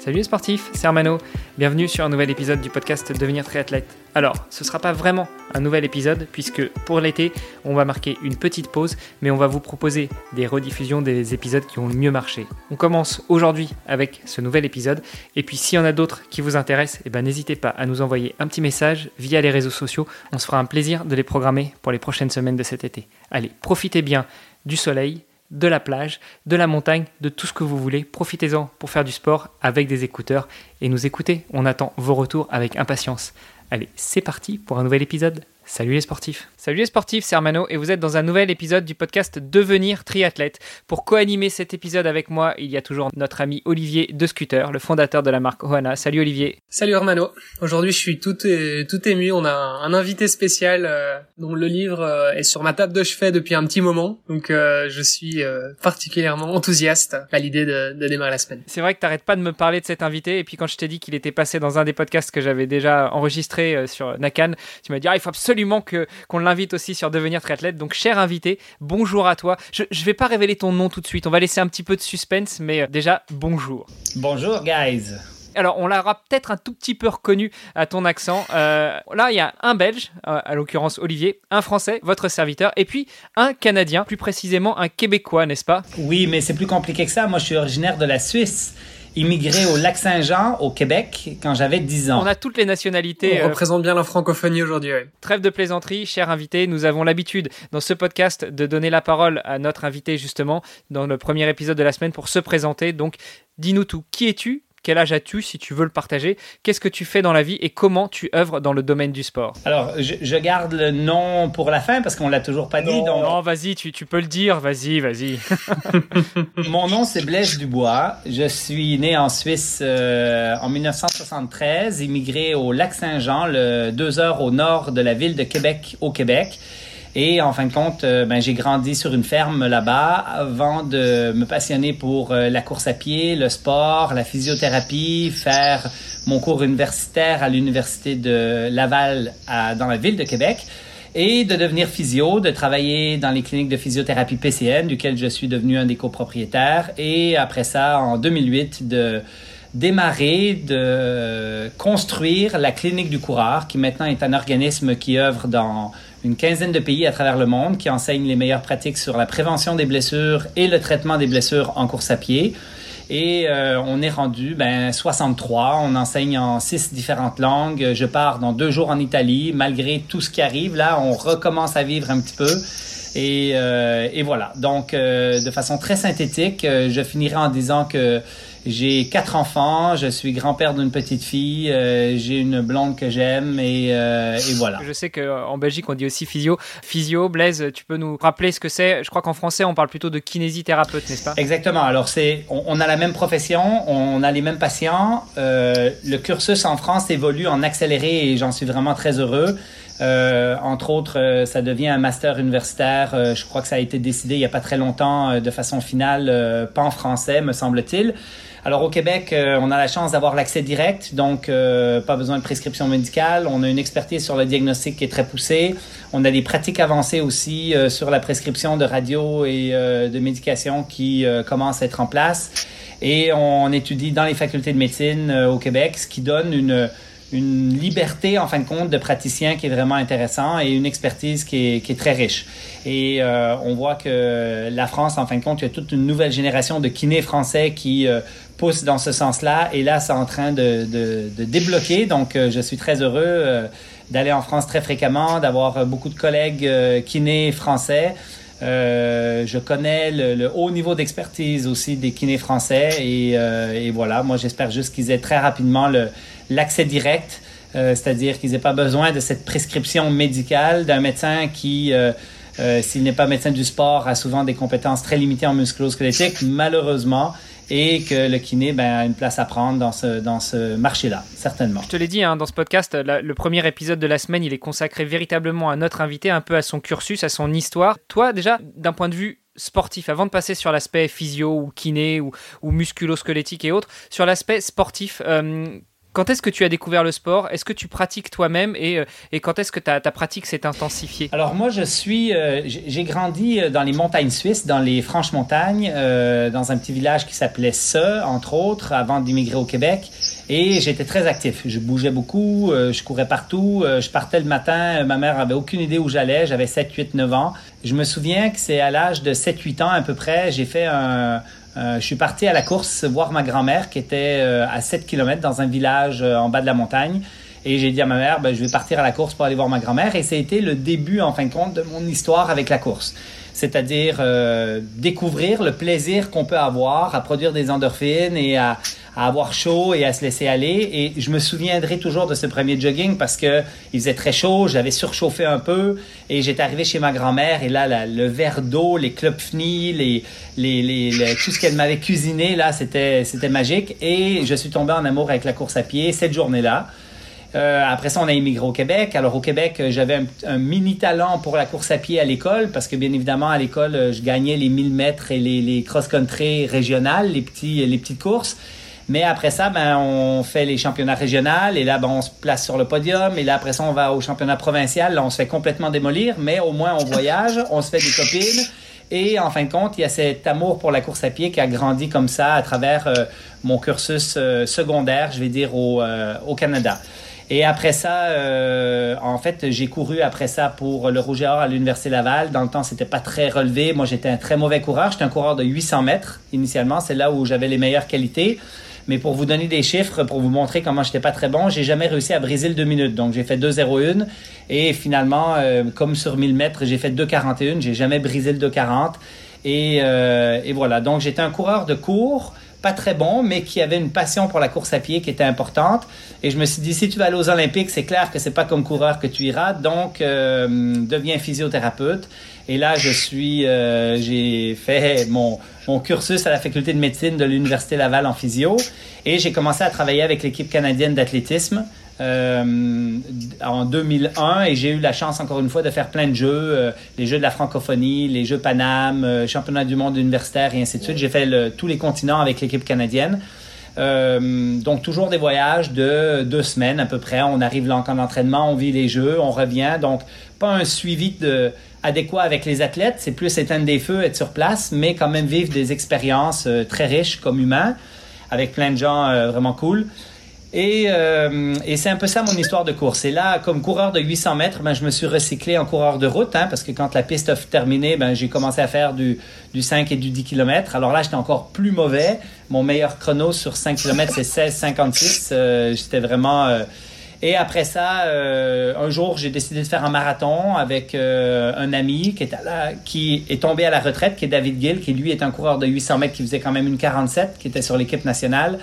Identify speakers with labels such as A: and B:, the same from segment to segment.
A: Salut les sportifs, c'est Armano. Bienvenue sur un nouvel épisode du podcast Devenir triathlète. Alors, ce ne sera pas vraiment un nouvel épisode puisque pour l'été, on va marquer une petite pause, mais on va vous proposer des rediffusions des épisodes qui ont le mieux marché. On commence aujourd'hui avec ce nouvel épisode et puis s'il y en a d'autres qui vous intéressent, eh ben, n'hésitez pas à nous envoyer un petit message via les réseaux sociaux. On se fera un plaisir de les programmer pour les prochaines semaines de cet été. Allez, profitez bien du soleil, de la plage, de la montagne, de tout ce que vous voulez. Profitez-en pour faire du sport avec des écouteurs et nous écouter. On attend vos retours avec impatience. Allez, c'est parti pour un nouvel épisode. Salut les sportifs. Salut les sportifs, c'est Armano et vous êtes dans un nouvel épisode du podcast Devenir triathlète. Pour co-animer cet épisode avec moi, il y a toujours notre ami Olivier de Scooter, le fondateur de la marque Oana. Salut Olivier.
B: Salut Armano. Aujourd'hui, je suis tout, tout ému. On a un, invité spécial euh, dont le livre euh, est sur ma table de chevet depuis un petit moment. Donc, euh, je suis particulièrement enthousiaste à l'idée de, de, démarrer la semaine.
A: C'est vrai que t'arrêtes pas de me parler de cet invité. Et puis, quand je t'ai dit qu'il était passé dans un des podcasts que j'avais déjà enregistré sur Nakan, tu m'as dit, ah, il faut absolument que, qu'on invite aussi sur Devenir Triathlète. Donc, cher invité, bonjour à toi. Je ne vais pas révéler ton nom tout de suite. On va laisser un petit peu de suspense, mais euh, déjà, bonjour.
C: Bonjour, guys.
A: Alors, on l'aura peut-être un tout petit peu reconnu à ton accent. Euh, là, il y a un Belge, euh, à l'occurrence Olivier, un Français, votre serviteur, et puis un Canadien, plus précisément un Québécois, n'est-ce pas?
C: Oui, mais c'est plus compliqué que ça. Moi, je suis originaire de la Suisse immigré au lac Saint-Jean, au Québec, quand j'avais 10 ans.
A: On a toutes les nationalités.
B: On euh, représente bien la francophonie aujourd'hui.
A: Trêve de plaisanterie, cher invité. Nous avons l'habitude dans ce podcast de donner la parole à notre invité justement dans le premier épisode de la semaine pour se présenter. Donc, dis-nous tout. Qui es-tu quel âge as-tu si tu veux le partager? Qu'est-ce que tu fais dans la vie et comment tu œuvres dans le domaine du sport?
C: Alors, je, garde le nom pour la fin parce qu'on l'a toujours pas dit.
A: Donc... Non, vas-y, tu, tu, peux le dire. Vas-y, vas-y.
C: Mon nom, c'est Blaise Dubois. Je suis né en Suisse euh, en 1973, immigré au Lac-Saint-Jean, le deux heures au nord de la ville de Québec, au Québec. Et en fin de compte, euh, ben, j'ai grandi sur une ferme là-bas avant de me passionner pour euh, la course à pied, le sport, la physiothérapie, faire mon cours universitaire à l'université de Laval à, dans la ville de Québec et de devenir physio, de travailler dans les cliniques de physiothérapie PCN, duquel je suis devenu un des copropriétaires. Et après ça, en 2008, de démarrer de construire la clinique du coureur, qui maintenant est un organisme qui œuvre dans une quinzaine de pays à travers le monde qui enseignent les meilleures pratiques sur la prévention des blessures et le traitement des blessures en course à pied. Et euh, on est rendu ben, 63. On enseigne en six différentes langues. Je pars dans deux jours en Italie. Malgré tout ce qui arrive, là, on recommence à vivre un petit peu. Et, euh, et voilà. Donc, euh, de façon très synthétique, je finirai en disant que j'ai quatre enfants, je suis grand-père d'une petite fille, euh, j'ai une blonde que j'aime et, euh, et, voilà.
A: Je sais qu'en Belgique on dit aussi physio. Physio, Blaise, tu peux nous rappeler ce que c'est? Je crois qu'en français on parle plutôt de kinésithérapeute, n'est-ce pas?
C: Exactement. Alors c'est, on, a la même profession, on a les mêmes patients. Euh, le cursus en France évolue en accéléré et j'en suis vraiment très heureux. Euh, entre autres, euh, ça devient un master universitaire. Euh, je crois que ça a été décidé il n'y a pas très longtemps de façon finale, pas en français, me semble-t-il. Alors au Québec, on a la chance d'avoir l'accès direct, donc pas besoin de prescription médicale. On a une expertise sur le diagnostic qui est très poussée. On a des pratiques avancées aussi sur la prescription de radio et de médication qui commencent à être en place. Et on étudie dans les facultés de médecine au Québec, ce qui donne une une liberté, en fin de compte, de praticien qui est vraiment intéressant et une expertise qui est, qui est très riche. Et euh, on voit que la France, en fin de compte, il y a toute une nouvelle génération de kinés français qui euh, poussent dans ce sens-là. Et là, c'est en train de, de, de débloquer. Donc, euh, je suis très heureux euh, d'aller en France très fréquemment, d'avoir beaucoup de collègues kinés français. Euh, je connais le, le haut niveau d'expertise aussi des kinés français et, euh, et voilà, moi j'espère juste qu'ils aient très rapidement le, l'accès direct, euh, c'est-à-dire qu'ils n'aient pas besoin de cette prescription médicale d'un médecin qui, euh, euh, s'il n'est pas médecin du sport, a souvent des compétences très limitées en musculo-squelettique, malheureusement. et que le kiné ben, a une place à prendre dans ce, dans ce marché-là, certainement.
A: Je te l'ai dit hein, dans ce podcast, le premier épisode de la semaine, il est consacré véritablement à notre invité, un peu à son cursus, à son histoire. Toi, déjà, d'un point de vue sportif, avant de passer sur l'aspect physio ou kiné ou, ou musculo-squelettique et autres, sur l'aspect sportif, quand est-ce que tu as découvert le sport? Est-ce que tu pratiques toi-même? Et, euh, et, quand est-ce que ta, ta pratique s'est intensifiée?
C: Alors moi, je suis, euh, j'ai grandi dans les montagnes suisses, dans les franches montagnes, euh, dans un petit village qui s'appelait Se, entre autres, avant d'immigrer au Québec. Et j'étais très actif. Je bougeais beaucoup, je courais partout. je partais le matin. Ma mère avait aucune idée où j'allais. J'avais 7, 8, 9 ans. Je me souviens que c'est à l'âge de 7, 8 ans à peu près, j'ai fait un euh, je suis parti à la course voir ma grand-mère qui était euh, à 7 km dans un village euh, en bas de la montagne. Et j'ai dit à ma mère, ben, je vais partir à la course pour aller voir ma grand-mère. Et ça a été le début, en fin de compte, de mon histoire avec la course. C'est-à-dire découvrir le plaisir qu'on peut avoir à produire des endorphines et à, avoir chaud et à se laisser aller. Et je me souviendrai toujours de ce premier jogging parce que il faisait très chaud, j'avais surchauffé un peu et j'étais arrivé chez ma grand-mère et là, le verre d'eau, les klopfnies, les, les, les, tout ce qu'elle m'avait cuisiné, là, c'était magique. Et je suis tombé en amour avec la course à pied cette journée-là. Euh, après ça, on a immigré au Québec. Alors au Québec, j'avais un, mini talent pour la course à pied à l'école parce que bien évidemment à l'école, je gagnais les 1000 mètres et les, les cross-country régionales, les petits les petites courses. Mais après ça, ben, on fait les championnats régionaux et là, ben, on se place sur le podium. Et là, après ça, on va au championnat provincial. Là, on se fait complètement démolir, mais au moins, on voyage, on se fait des copines. Et en fin de compte, il y a cet amour pour la course à pied qui a grandi comme ça à travers euh, mon cursus euh, secondaire, je vais dire, au, euh, au Canada. Et après ça, en fait, j'ai couru après ça pour le Rouge et Or à l'Université Laval. Dans le temps, c'était pas très relevé. Moi, j'étais un très mauvais coureur. J'étais un coureur de 800 mètres initialement. C'est là où j'avais les meilleures qualités. Mais pour vous donner des chiffres, pour vous montrer comment j'étais pas très bon, j'ai jamais réussi à briser le 2 minutes. Donc j'ai fait 2,01 et finalement, euh, comme sur 1000 mètres, j'ai fait 2,41. J'ai jamais brisé le 2,40. Et, euh, et voilà. Donc j'étais un coureur de cours pas très bon, mais qui avait une passion pour la course à pied qui était importante. Et je me suis dit, si tu vas aller aux Olympiques, c'est clair que c'est pas comme coureur que tu iras, donc euh, deviens physiothérapeute. Et là, je suis, euh, j'ai fait mon, mon cursus à la faculté de médecine de l'Université Laval en physio et j'ai commencé à travailler avec l'équipe canadienne d'athlétisme. Euh, en 2001 et j'ai eu la chance encore une fois de faire plein de jeux, euh, les jeux de la francophonie, les jeux Paname, euh, championnat du monde universitaire et ainsi de suite. J'ai fait le, tous les continents avec l'équipe canadienne. donc toujours des voyages de deux semaines à peu près. On arrive là en camp on vit les jeux, on revient. Donc pas un suivi de, adéquat avec les athlètes, c'est plus éteindre des feux, être sur place, mais quand même vivre des expériences euh, très riches comme humain, avec plein de gens euh, vraiment cool. Et, euh, et c'est un peu ça mon histoire de course. Et là, comme coureur de 800 mètres, ben, je me suis recyclé en coureur de route, hein, parce que quand la piste a terminé, ben, j'ai commencé à faire du, du 5 et du 10 km. Alors là, j'étais encore plus mauvais. Mon meilleur chrono sur 5 km, c'est 16,56. Euh, j'étais vraiment... Et après ça, euh, un jour, j'ai décidé de faire un marathon avec euh, un ami qui est, à qui est tombé à la retraite, qui est David Gill, qui lui est un coureur de 800 mètres qui faisait quand même une 47, qui était sur l'équipe nationale,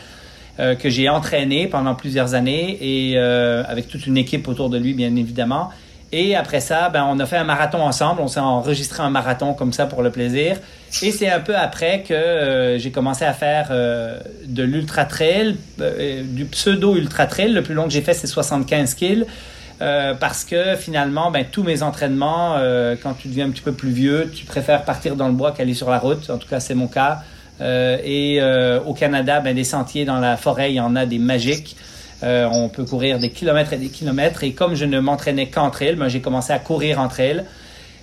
C: euh, que j'ai entraîné pendant plusieurs années et avec toute une équipe autour de lui, bien évidemment. Et après ça, ben, on a fait un marathon ensemble. On s'est enregistré un marathon comme ça pour le plaisir. Et c'est un peu après que euh, j'ai commencé à faire euh, de l'ultra trail, euh, du pseudo ultra trail. Le plus long que j'ai fait, c'est 75 kills. parce que finalement, ben, tous mes entraînements, quand tu deviens un petit peu plus vieux, tu préfères partir dans le bois qu'aller sur la route. En tout cas, c'est mon cas. Et au Canada, ben, des sentiers dans la forêt, il y en a des magiques. Euh, on peut courir des kilomètres et des kilomètres. Et comme je ne m'entraînais qu'entre elles, ben, j'ai commencé à courir entre elles.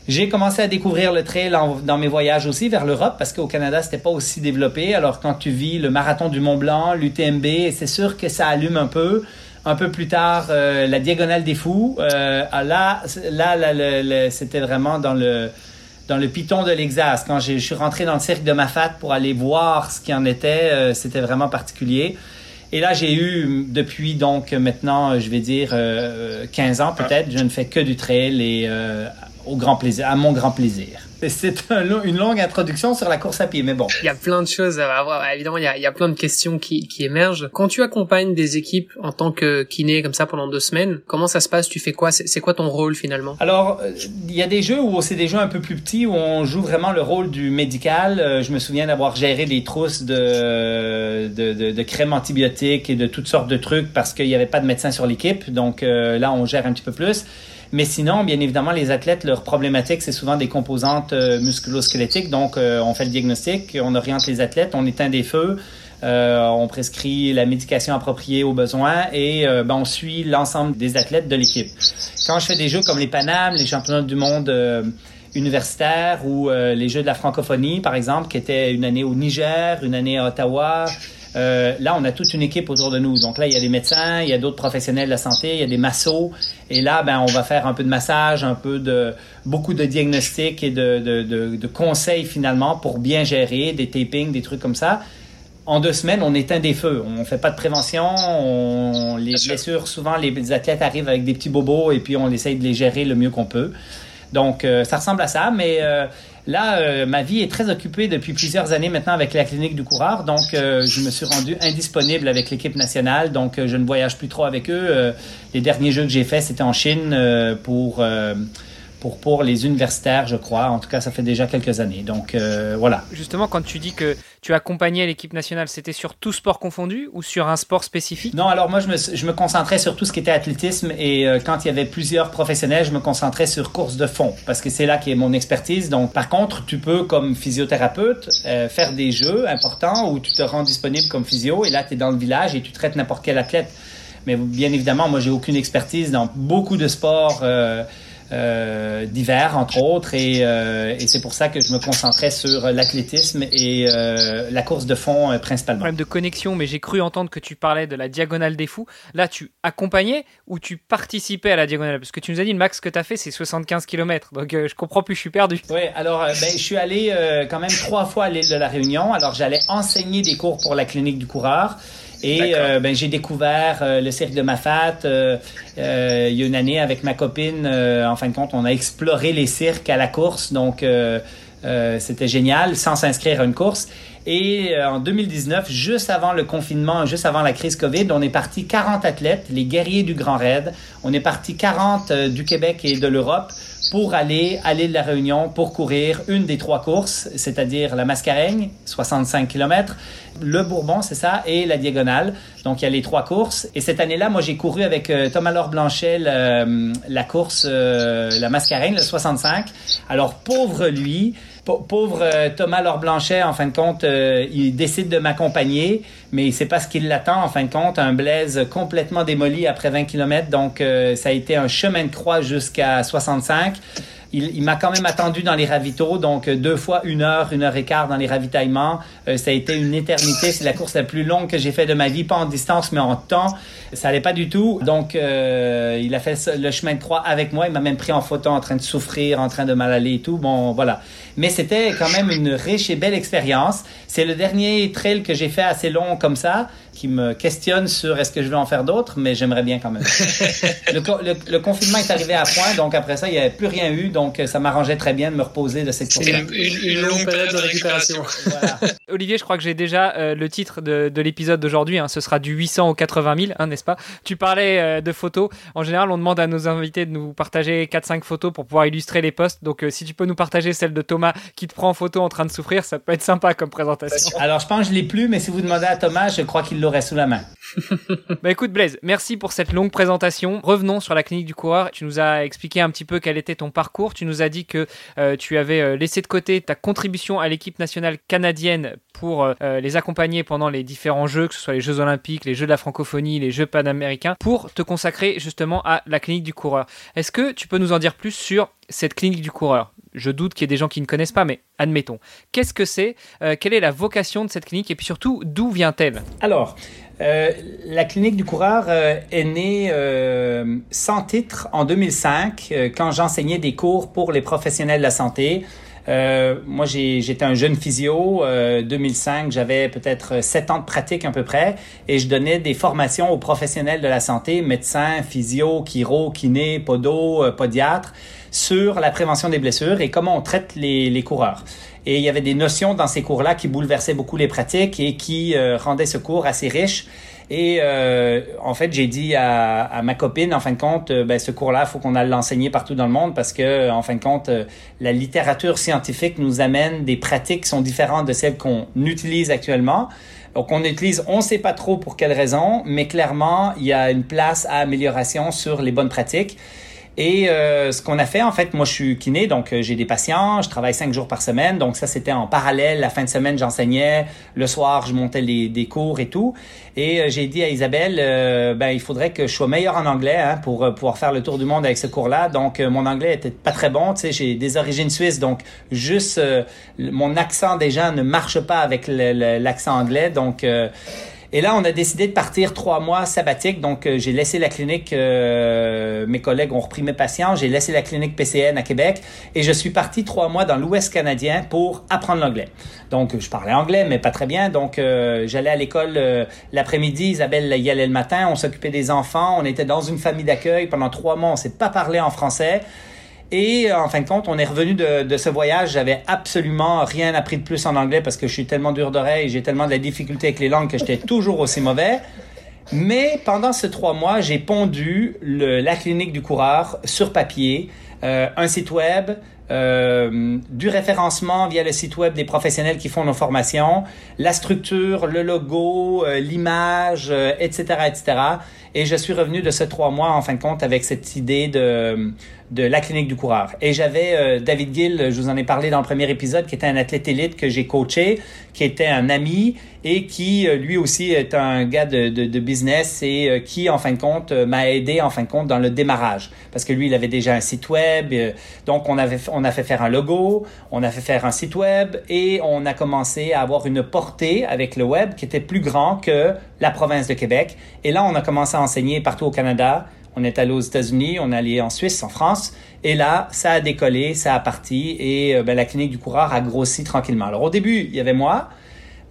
C: J'ai commencé à découvrir le trail dans mes voyages aussi vers l'Europe parce qu'au Canada, c'était pas aussi développé. Alors quand tu vis le marathon du Mont Blanc, l'UTMB, c'est sûr que ça allume un peu. Un peu plus tard, euh, la Diagonale des Fous. Euh, là, là, c'était vraiment dans le dans le piton de l'Exas. Quand je suis rentré dans le cirque de Mafat pour aller voir ce qu'il en était, c'était vraiment particulier. Et là, j'ai eu, depuis donc maintenant, je vais dire 15 euh, ans peut-être, je ne fais que du trail et euh, au grand plaisir, à mon grand plaisir. C'est une longue introduction sur la course à pied, mais bon.
B: Il y a plein de choses à voir. Évidemment, il y a, il y a plein de questions qui, qui émergent. Quand tu accompagnes des équipes en tant que kiné comme ça pendant deux semaines, comment ça se passe? Tu fais quoi? C'est quoi ton rôle finalement?
C: Alors, euh, il y a des jeux où c'est des jeux un peu plus petits où on joue vraiment le rôle du médical. Euh, je me souviens d'avoir géré des trousses de, de, de, de crème antibiotique et de toutes sortes de trucs parce qu'il n'y avait pas de médecin sur l'équipe. Donc euh, là, on gère un petit peu plus. Mais sinon, bien évidemment, les athlètes, leur problématique, c'est souvent des composantes euh, musculo-squelettiques. Donc, euh, on fait le diagnostic, on oriente les athlètes, on éteint des feux, euh, on prescrit la médication appropriée aux besoins et ben, on suit l'ensemble des athlètes de l'équipe. Quand je fais des jeux comme les Panam, les championnats du monde universitaires ou les Jeux de la francophonie, par exemple, qui étaient une année au Niger, une année à Ottawa, euh, là, on a toute une équipe autour de nous. Donc là, il y a des médecins, il y a d'autres professionnels de la santé, il y a des massos. Et là, ben, on va faire un peu de massage, un peu de beaucoup de diagnostics et de, de, de, de conseils finalement pour bien gérer des tapings, des trucs comme ça. En deux semaines, on éteint des feux. On fait pas de prévention. On, les blessures, souvent, les, athlètes arrivent avec des petits bobos et puis on essaye de les gérer le mieux qu'on peut. Donc, euh, ça ressemble à ça, mais euh, Là, euh, ma vie est très occupée depuis plusieurs années maintenant avec la clinique du coureur, donc euh, je me suis rendu indisponible avec l'équipe nationale, donc euh, je ne voyage plus trop avec eux. les derniers jeux que j'ai faits, c'était en Chine pour pour, pour les universitaires, je crois. En tout cas, ça fait déjà quelques années. Donc euh, voilà.
A: Justement, quand tu dis que tu accompagnais l'équipe nationale, c'était sur tout sport confondu ou sur un sport spécifique?
C: Non, alors moi, je me, je me concentrais sur tout ce qui était athlétisme et euh, quand il y avait plusieurs professionnels, je me concentrais sur course de fond parce que c'est là qui est mon expertise. Donc par contre, tu peux, comme physiothérapeute, euh, faire des jeux importants où tu te rends disponible comme physio et là, tu es dans le village et tu traites n'importe quel athlète. Mais bien évidemment, moi, j'ai aucune expertise dans beaucoup de sports. Euh, euh, d'hiver, entre autres, et, euh, et c'est pour ça que je me concentrais sur l'athlétisme et euh, la course de fond euh, principalement.
A: Problème de connexion, mais j'ai cru entendre que tu parlais de la diagonale des fous. Là, tu accompagnais ou tu participais à la diagonale? Parce que tu nous as dit, le max que tu as fait, c'est 75 km. Donc, je comprends plus, je suis perdu.
C: Oui, alors, ben, je suis allé quand même trois fois à l'île de la Réunion. Alors, j'allais enseigner des cours pour la clinique du coureur. Et euh, ben, j'ai découvert euh, le cirque de Mafat euh, euh, il y a une année avec ma copine. en fin de compte, on a exploré les cirques à la course. Donc, c'était génial sans s'inscrire à une course. Et en 2019, juste avant le confinement, juste avant la crise COVID, on est parti 40 athlètes, les guerriers du Grand Raid. On est parti 40 du Québec et de l'Europe pour aller à l'île de la Réunion pour courir une des trois courses, c'est-à-dire la Mascareigne, 65 km, le Bourbon, c'est ça, et la Diagonale. Donc, il y a les trois courses. Et cette année-là, moi, j'ai couru avec euh, Thomas Laure Blanchet la course, euh, la Mascareigne, le 65. Alors, pauvre lui, pauvre euh, Thomas Laure Blanchet, en fin de compte, il décide de m'accompagner, mais c'est pas ce qu'il l'attend, en fin de compte, un Blaise complètement démoli après 20 km. Donc, ça a été un chemin de croix jusqu'à 65 il, m'a quand même attendu dans les ravitaux, donc euh, deux fois une heure, une heure et quart dans les ravitaillements. Euh, ça a été une éternité. C'est la course la plus longue que j'ai fait de ma vie, pas en distance, mais en temps. Ça allait pas du tout. Donc, euh, il a fait le chemin de croix avec moi. Il m'a même pris en photo en train de souffrir, en train de mal aller et tout. Bon, voilà. Mais c'était quand même une riche et belle expérience. C'est le dernier trail que j'ai fait assez long comme ça qui me questionne sur est-ce que je vais en faire d'autres, mais j'aimerais bien quand même. le, confinement est arrivé à point, donc après ça, il n'y avait plus rien eu, donc ça m'arrangeait très bien de me reposer de cette
B: course. Une, une, longue période de récupération.
A: Olivier, je crois que j'ai déjà euh, le titre de, de l'épisode d'aujourd'hui. Hein. ce sera du 800 au 80 000, hein, n'est-ce pas? Tu parlais euh, de photos. En général, on demande à nos invités de nous partager 4-5 photos pour pouvoir illustrer les posts. Donc, euh, si tu peux nous partager celle de Thomas qui te prend en photo en train de souffrir, ça peut être sympa comme présentation.
C: Alors, je pense que je l'ai plus, mais si vous demandez à Thomas, je crois qu'il l'aurait sous la main.
A: bah écoute Blaise, merci pour cette longue présentation. Revenons sur la clinique du coureur. Tu nous as expliqué un petit peu quel était ton parcours. Tu nous as dit que euh, tu avais euh, laissé de côté ta contribution à l'équipe nationale canadienne pour euh, les accompagner pendant les différents jeux, que ce soit les Jeux olympiques, les Jeux de la francophonie, les Jeux panaméricains, pour te consacrer justement à la clinique du coureur. Est-ce que tu peux nous en dire plus sur cette clinique du coureur? Je doute qu'il y ait des gens qui ne connaissent pas, mais admettons. Qu'est-ce que c'est Quelle est la vocation de cette clinique Et puis surtout, d'où vient-elle?
C: Alors, euh, la clinique du coureur euh, est née euh, sans titre en 2005 quand j'enseignais des cours pour les professionnels de la santé. Euh, moi, j'étais un jeune physio. 2005, j'avais peut-être 7 ans de pratique à peu près et je donnais des formations aux professionnels de la santé, médecins, physio, chiro, kiné, podo, podiatre, sur la prévention des blessures et comment on traite les, les coureurs. Et il y avait des notions dans ces cours-là qui bouleversaient beaucoup les pratiques et qui rendaient ce cours assez riche. Et euh, en fait, j'ai dit à, à, ma copine, en fin de compte, euh, ben, ce cours-là, faut qu'on aille l'enseigner partout dans le monde parce que, en fin de compte, euh, la littérature scientifique nous amène des pratiques qui sont différentes de celles qu'on utilise actuellement. Donc, on utilise, on ne sait pas trop pour quelles raisons, mais clairement, il y a une place à amélioration sur les bonnes pratiques. Et euh, ce qu'on a fait, en fait, moi je suis kiné, donc euh, j'ai des patients, je travaille cinq jours par semaine, donc ça c'était en parallèle. La fin de semaine, j'enseignais, le soir, je montais les, des cours et tout. Et euh, j'ai dit à Isabelle, ben il faudrait que je sois meilleur en anglais hein, pour pouvoir faire le tour du monde avec ce cours-là. Donc mon anglais était pas très bon, tu sais, j'ai des origines suisses, donc juste mon accent déjà ne marche pas avec l'accent anglais, donc et là, on a décidé de partir trois mois sabbatiques. Donc, euh, j'ai laissé la clinique, euh, mes collègues ont repris mes patients, j'ai laissé la clinique PCN à Québec et je suis parti trois mois dans l'Ouest canadien pour apprendre l'anglais. Donc, je parlais anglais, mais pas très bien. Donc, euh, j'allais à l'école l'après-midi, Isabelle y allait le matin, on s'occupait des enfants, on était dans une famille d'accueil. Pendant trois mois, on s'est pas parlé en français. Et euh, en fin de compte, on est revenu de, de ce voyage. J'avais absolument rien appris de plus en anglais parce que je suis tellement dur d'oreille, j'ai tellement de la difficulté avec les langues que j'étais toujours aussi mauvais. Mais pendant ces trois mois, j'ai pondu le, la clinique du coureur sur papier, euh, un site web, euh, du référencement via le site web des professionnels qui font nos formations, la structure, le logo, euh, l'image, etc., etc. Et je suis revenu de ces trois mois, en fin de compte, avec cette idée de, de la clinique du coureur. Et j'avais euh, David Gill, je vous en ai parlé dans le premier épisode, qui était un athlète élite que j'ai coaché, qui était un ami et qui euh, lui aussi est un gars de, de, de business et euh, qui en fin de compte m'a aidé en fin de compte dans le démarrage parce que lui il avait déjà un site web donc on avait on a fait faire un logo on a fait faire un site web et on a commencé à avoir une portée avec le web qui était plus grand que la province de Québec et là on a commencé à enseigner partout au Canada on est allé aux États-Unis, on est allé en Suisse, en France, et là, ça a décollé, ça a parti, et euh, ben, la clinique du coureur a grossi tranquillement. Alors au début, il y avait moi,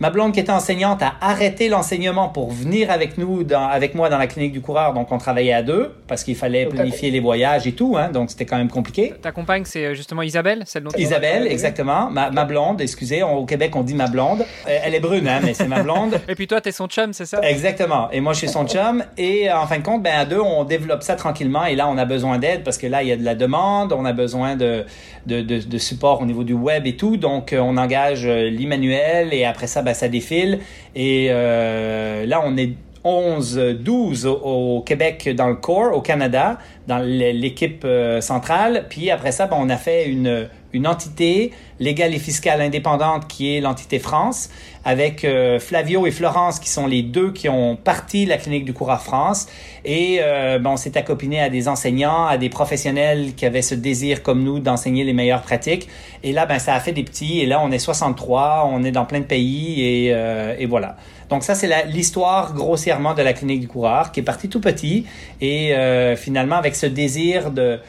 C: Ma blonde qui était enseignante a arrêté l'enseignement pour venir avec nous, dans, avec moi dans la clinique du coureur. Donc on travaillait à deux parce qu'il fallait planifier les voyages et tout. Hein, donc c'était quand même compliqué.
A: Ta compagne, c'est euh, justement Isabelle, celle dont
C: Isabelle, exactement. Ma, ma blonde, excusez. au Québec, on dit ma blonde. Euh, elle est brune, hein, mais c'est ma blonde.
A: et puis toi, t'es son chum, c'est ça?
C: Exactement. Et moi, je suis son chum. Et en fin de compte, ben à deux, on développe ça tranquillement. Et là, on a besoin d'aide parce que là, il y a de la demande. On a besoin de de, de, de support au niveau du web et tout. Donc, euh, on engage l'Emmanuel et après ça, ben, ça défile. Et euh, là, on est 11, 12 au, Québec dans le corps, au Canada, dans l'équipe euh, centrale. Puis après ça, ben, on a fait une, une entité légale et fiscale indépendante qui est l'entité France, avec euh, Flavio et Florence qui sont les deux qui ont parti la clinique du coureur France. Et euh, ben, on s'est accopiné à des enseignants, à des professionnels qui avaient ce désir comme nous d'enseigner les meilleures pratiques. Et là, ben, ça a fait des petits. Et là, on est 63, on est dans plein de pays et, euh, et voilà. Donc ça, c'est l'histoire grossièrement de la clinique du coureur qui est partie tout petit et euh, finalement avec ce désir de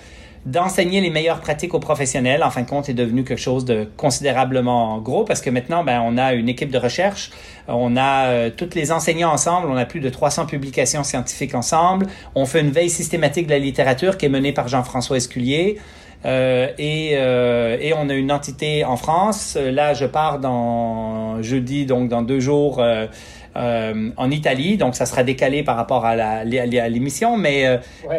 C: d'enseigner les meilleures pratiques aux professionnels, en fin de compte, est devenu quelque chose de considérablement gros parce que maintenant, ben, on a une équipe de recherche, on a euh, tous les enseignants ensemble, on a plus de 300 publications scientifiques ensemble, on fait une veille systématique de la littérature qui est menée par Jean-François Esculier. Euh, et, euh, et on a une entité en France. Là, je pars dans jeudi, donc dans deux jours, euh, euh, en Italie, donc ça sera décalé par rapport à l'émission, mais euh,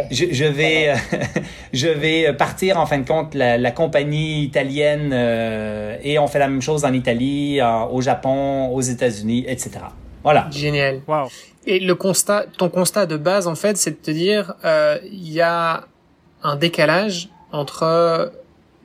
C: je, je, vais je vais partir en fin de compte la, la compagnie italienne euh, et on fait la même chose en Italie, au Japon, aux États-Unis, etc. Voilà.
B: Génial. Wow. Et le constat, ton constat de base en fait, c'est de te dire il y a un décalage entre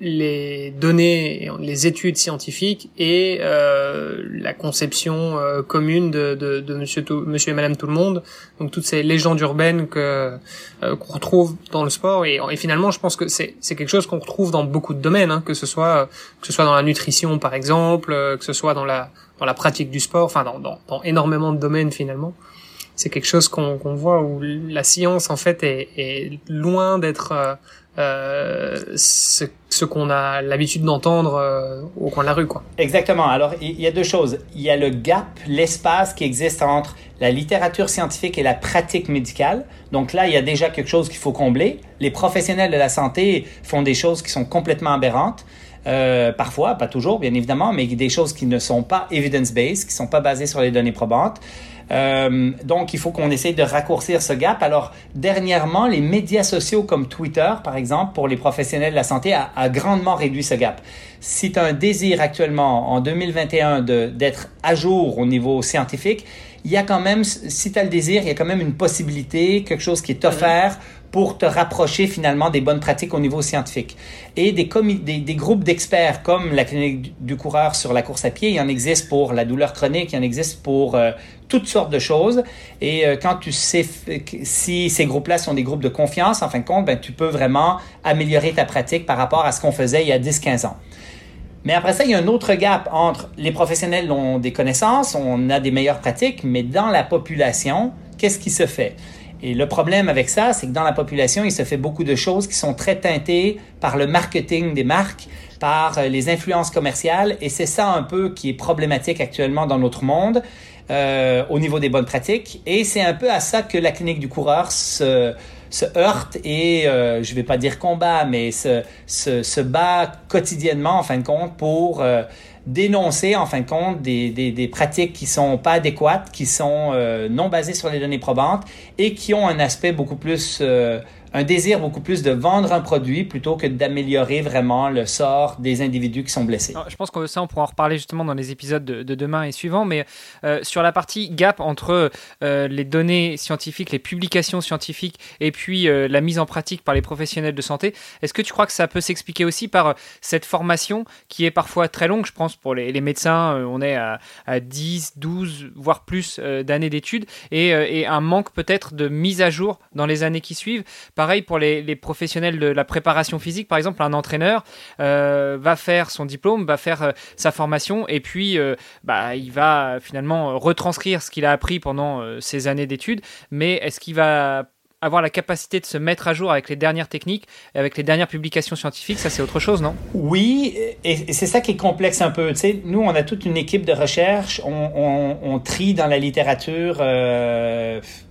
B: les données, les études scientifiques et euh, la conception euh, commune de, de, de monsieur, monsieur et Madame Tout le Monde. Donc toutes ces légendes urbaines que euh, qu'on retrouve dans le sport. Et, finalement, je pense que c'est c'est quelque chose qu'on retrouve dans beaucoup de domaines, hein, que ce soit que ce soit dans la nutrition par exemple, que ce soit dans la dans la pratique du sport, enfin dans, dans, énormément de domaines finalement. C'est quelque chose qu'on voit où la science en fait est, est loin d'être euh, ce, ce qu'on a l'habitude d'entendre euh, au coin de la rue. Quoi.
C: Exactement. Alors, il y a deux choses. Il y a le gap, l'espace qui existe entre la littérature scientifique et la pratique médicale. Donc là, il y a déjà quelque chose qu'il faut combler. Les professionnels de la santé font des choses qui sont complètement aberrantes. Euh, parfois, pas toujours, bien évidemment, mais des choses qui ne sont pas evidence-based, qui ne sont pas basées sur les données probantes. Euh, donc, il faut qu'on essaye de raccourcir ce gap. Alors, dernièrement, les médias sociaux comme Twitter, par exemple, pour les professionnels de la santé, a, a grandement réduit ce gap. Si tu as un désir actuellement, en 2021, d'être à jour au niveau scientifique, il y a quand même, si tu as le désir, il y a quand même une possibilité, quelque chose qui est offert pour te rapprocher finalement des bonnes pratiques au niveau scientifique. Et des, groupes d'experts comme la clinique du coureur sur la course à pied, il y en existe pour la douleur chronique, il y en existe pour euh, toutes sortes de choses. Et euh, quand tu sais si ces groupes-là sont des groupes de confiance, en fin de compte, ben, tu peux vraiment améliorer ta pratique par rapport à ce qu'on faisait il y a 10-15 ans. Mais après ça, il y a un autre gap entre les professionnels ont des connaissances, on a des meilleures pratiques, mais dans la population, qu'est-ce qui se fait? Et le problème avec ça, c'est que dans la population, il se fait beaucoup de choses qui sont très teintées par le marketing des marques, par euh, les influences commerciales, et c'est ça un peu qui est problématique actuellement dans notre monde euh, au niveau des bonnes pratiques. Et c'est un peu à ça que la clinique du coureur se, se heurte et, euh, je vais pas dire combat, mais se, se, se, bat quotidiennement, en fin de compte, pour euh, dénoncer, en fin de compte, des, des, des, pratiques qui sont pas adéquates, qui sont euh, non basées sur les données probantes et qui ont un aspect beaucoup plus euh, un désir beaucoup plus de vendre un produit plutôt que d'améliorer vraiment le sort des individus qui sont blessés.
A: je pense que ça, on pourra en reparler justement dans les épisodes de, de demain et suivants, mais euh, sur la partie gap entre euh, les données scientifiques, les publications scientifiques et puis euh, la mise en pratique par les professionnels de santé, est-ce que tu crois que ça peut s'expliquer aussi par cette formation qui est parfois très longue? Je pense pour les, médecins, on est à, à, 10, 12, voire plus d'années d'études et un manque peut-être de mise à jour dans les années qui suivent Pareil pour les, professionnels de la préparation physique, par exemple, un entraîneur euh, va faire son diplôme, va faire euh, sa formation, et puis euh, bah, il va finalement retranscrire ce qu'il a appris pendant euh, années d'études, mais est-ce qu'il va avoir la capacité de se mettre à jour avec les dernières techniques, avec les dernières publications scientifiques, ça c'est autre chose, non?
C: Oui, et, c'est ça qui est complexe un peu. Tu sais, nous, on a toute une équipe de recherche, on trie dans la littérature.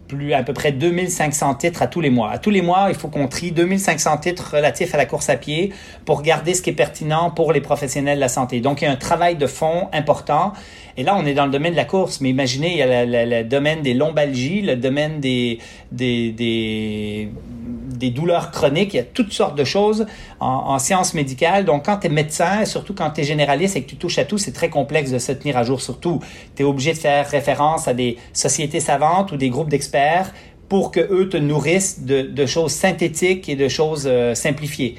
C: Plus à peu près 2500 titres à tous les mois. À tous les mois, il faut qu'on trie 2500 titres relatifs à la course à pied pour garder ce qui est pertinent pour les professionnels de la santé. Donc, il y a un travail de fond important. Et là, on est dans le domaine de la course, mais imaginez, il y a le domaine des lombalgies, le domaine des, des, des, douleurs chroniques, il y a toutes sortes de choses en, en sciences médicales. Donc, quand tu es médecin, surtout quand tu es généraliste et que tu touches à tout, c'est très complexe de se tenir à jour. Surtout, tu es obligé de faire référence à des sociétés savantes ou des groupes d'experts pour que eux te nourrissent de, de choses synthétiques et de choses euh, simplifiées.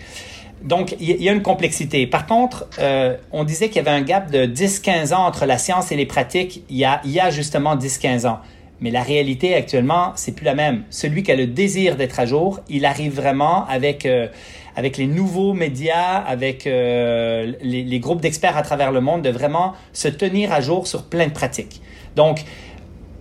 C: Donc, il y a une complexité. Par contre, euh, on disait qu'il y avait un gap de 10-15 ans entre la science et les pratiques. Il y a, y a justement 10-15 ans. Mais la réalité actuellement, c'est plus la même. Celui qui a le désir d'être à jour, il arrive vraiment avec euh, avec les nouveaux médias, avec euh, les, les, groupes d'experts à travers le monde, de vraiment se tenir à jour sur plein de pratiques. Donc,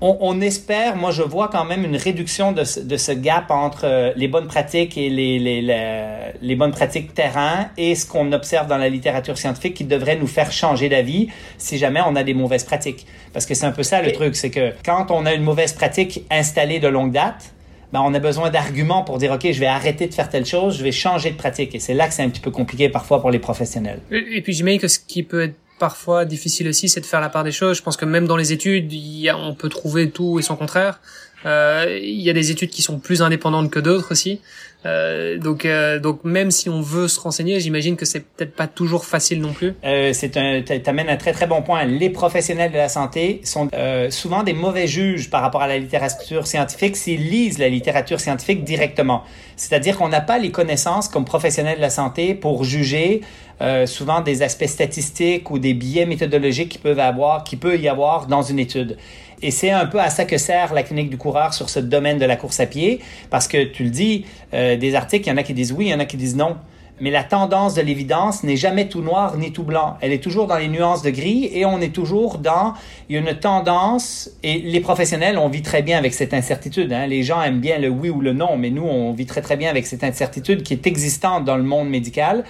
C: on, on, espère, moi je vois quand même une réduction de ce, de ce gap entre euh, les bonnes pratiques et les, les, les, les bonnes pratiques terrain et ce qu'on observe dans la littérature scientifique qui devrait nous faire changer d'avis si jamais on a des mauvaises pratiques. Parce que c'est un peu ça le truc, c'est que quand on a une mauvaise pratique installée de longue date, ben, on a besoin d'arguments pour dire, OK, je vais arrêter de faire telle chose, je vais changer de pratique. Et c'est là que c'est un petit peu compliqué parfois pour les professionnels.
B: Et puis j'imagine que ce qui peut être parfois difficile aussi, c'est de faire la part des choses. Je pense que même dans les études, on peut trouver tout et son contraire. Euh, il y a des études qui sont plus indépendantes que d'autres aussi. Euh, donc, euh, donc même si on veut se renseigner, j'imagine que c'est peut-être pas toujours facile non plus.
C: Euh, c'est un, t'amènes un très très bon point. Les professionnels de la santé sont euh, souvent des mauvais juges par rapport à la littérature scientifique s'ils lisent la littérature scientifique directement. C'est-à-dire qu'on n'a pas les connaissances comme professionnels de la santé pour juger euh, souvent des aspects statistiques ou des biais méthodologiques qui peuvent avoir, qui peut y avoir dans une étude. Et c'est un peu à ça que sert la clinique du coureur sur ce domaine de la course à pied, parce que tu le dis, euh, des articles, il y en a qui disent oui, il y en a qui disent non. Mais la tendance de l'évidence n'est jamais tout noir ni tout blanc. Elle est toujours dans les nuances de gris et on est toujours dans une tendance, et les professionnels, on vit très bien avec cette incertitude. Hein. Les gens aiment bien le oui ou le non, mais nous, on vit très très bien avec cette incertitude qui est existante dans le monde médical.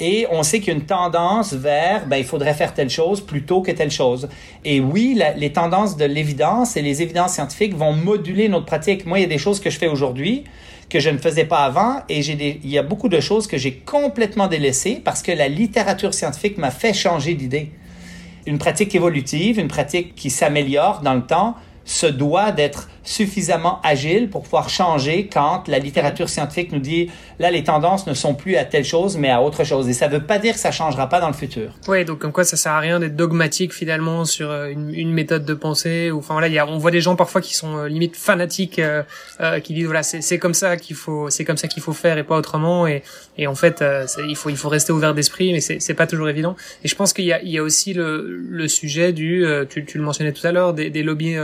C: Et on sait qu'il y a une tendance vers, ben, il faudrait faire telle chose plutôt que telle chose. Et oui, les tendances de l'évidence et les évidences scientifiques vont moduler notre pratique. Moi, il y a des choses que je fais aujourd'hui que je ne faisais pas avant et j'ai des, il y a beaucoup de choses que j'ai complètement délaissées parce que la littérature scientifique m'a fait changer d'idée. Une pratique évolutive, une pratique qui s'améliore dans le temps, se doit d'être suffisamment agile pour pouvoir changer quand la littérature scientifique nous dit là les tendances ne sont plus à telle chose mais à autre chose. Et ça veut pas dire que ça changera pas dans le futur.
B: Oui, donc comme quoi ça sert à rien d'être dogmatique finalement sur euh, une, méthode de pensée ou enfin voilà, y a, on voit des gens parfois qui sont euh, limite fanatiques euh, euh, qui disent voilà, c'est comme ça qu'il faut c'est comme ça qu'il faut faire et pas autrement. Et et en fait il faut il faut rester ouvert d'esprit mais c'est c'est pas toujours évident. Et je pense qu'il y a il y a aussi le le sujet du tu tu le mentionnais tout à l'heure des des lobbies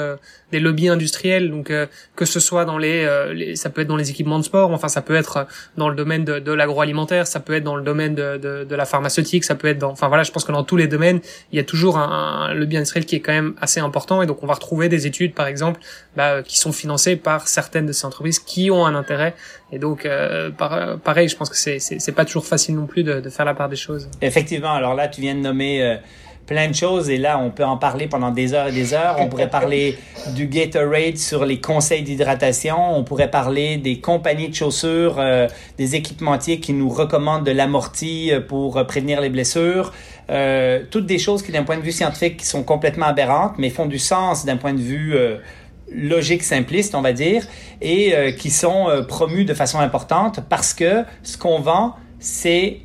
B: des lobbies industriels donc euh, que ce soit dans euh, les, ça peut être dans les équipements de sport enfin ça peut être dans le domaine de, de l'agroalimentaire ça peut être dans le domaine de, de, de, la pharmaceutique ça peut être dans enfin voilà je pense que dans tous les domaines il y a toujours un, un lobby industriel qui est quand même assez important. Et donc on va retrouver des études par exemple bah, qui sont financées par certaines de ces entreprises qui ont un intérêt. Et donc euh, pareil je pense que c'est c'est pas toujours facile non plus de faire la part des choses.
C: Effectivement. Alors là tu viens de nommer plein de choses et là, on peut en parler pendant des heures et des heures. On pourrait parler du Gatorade sur les conseils d'hydratation. On pourrait parler des compagnies de chaussures, euh, des équipementiers qui nous recommandent de l'amorti euh, pour euh, prévenir les blessures. Euh, toutes des choses qui, d'un point de vue scientifique, sont complètement aberrantes, mais font du sens d'un point de vue logique simpliste, on va dire, et qui sont promues de façon importante parce que ce qu'on vend, c'est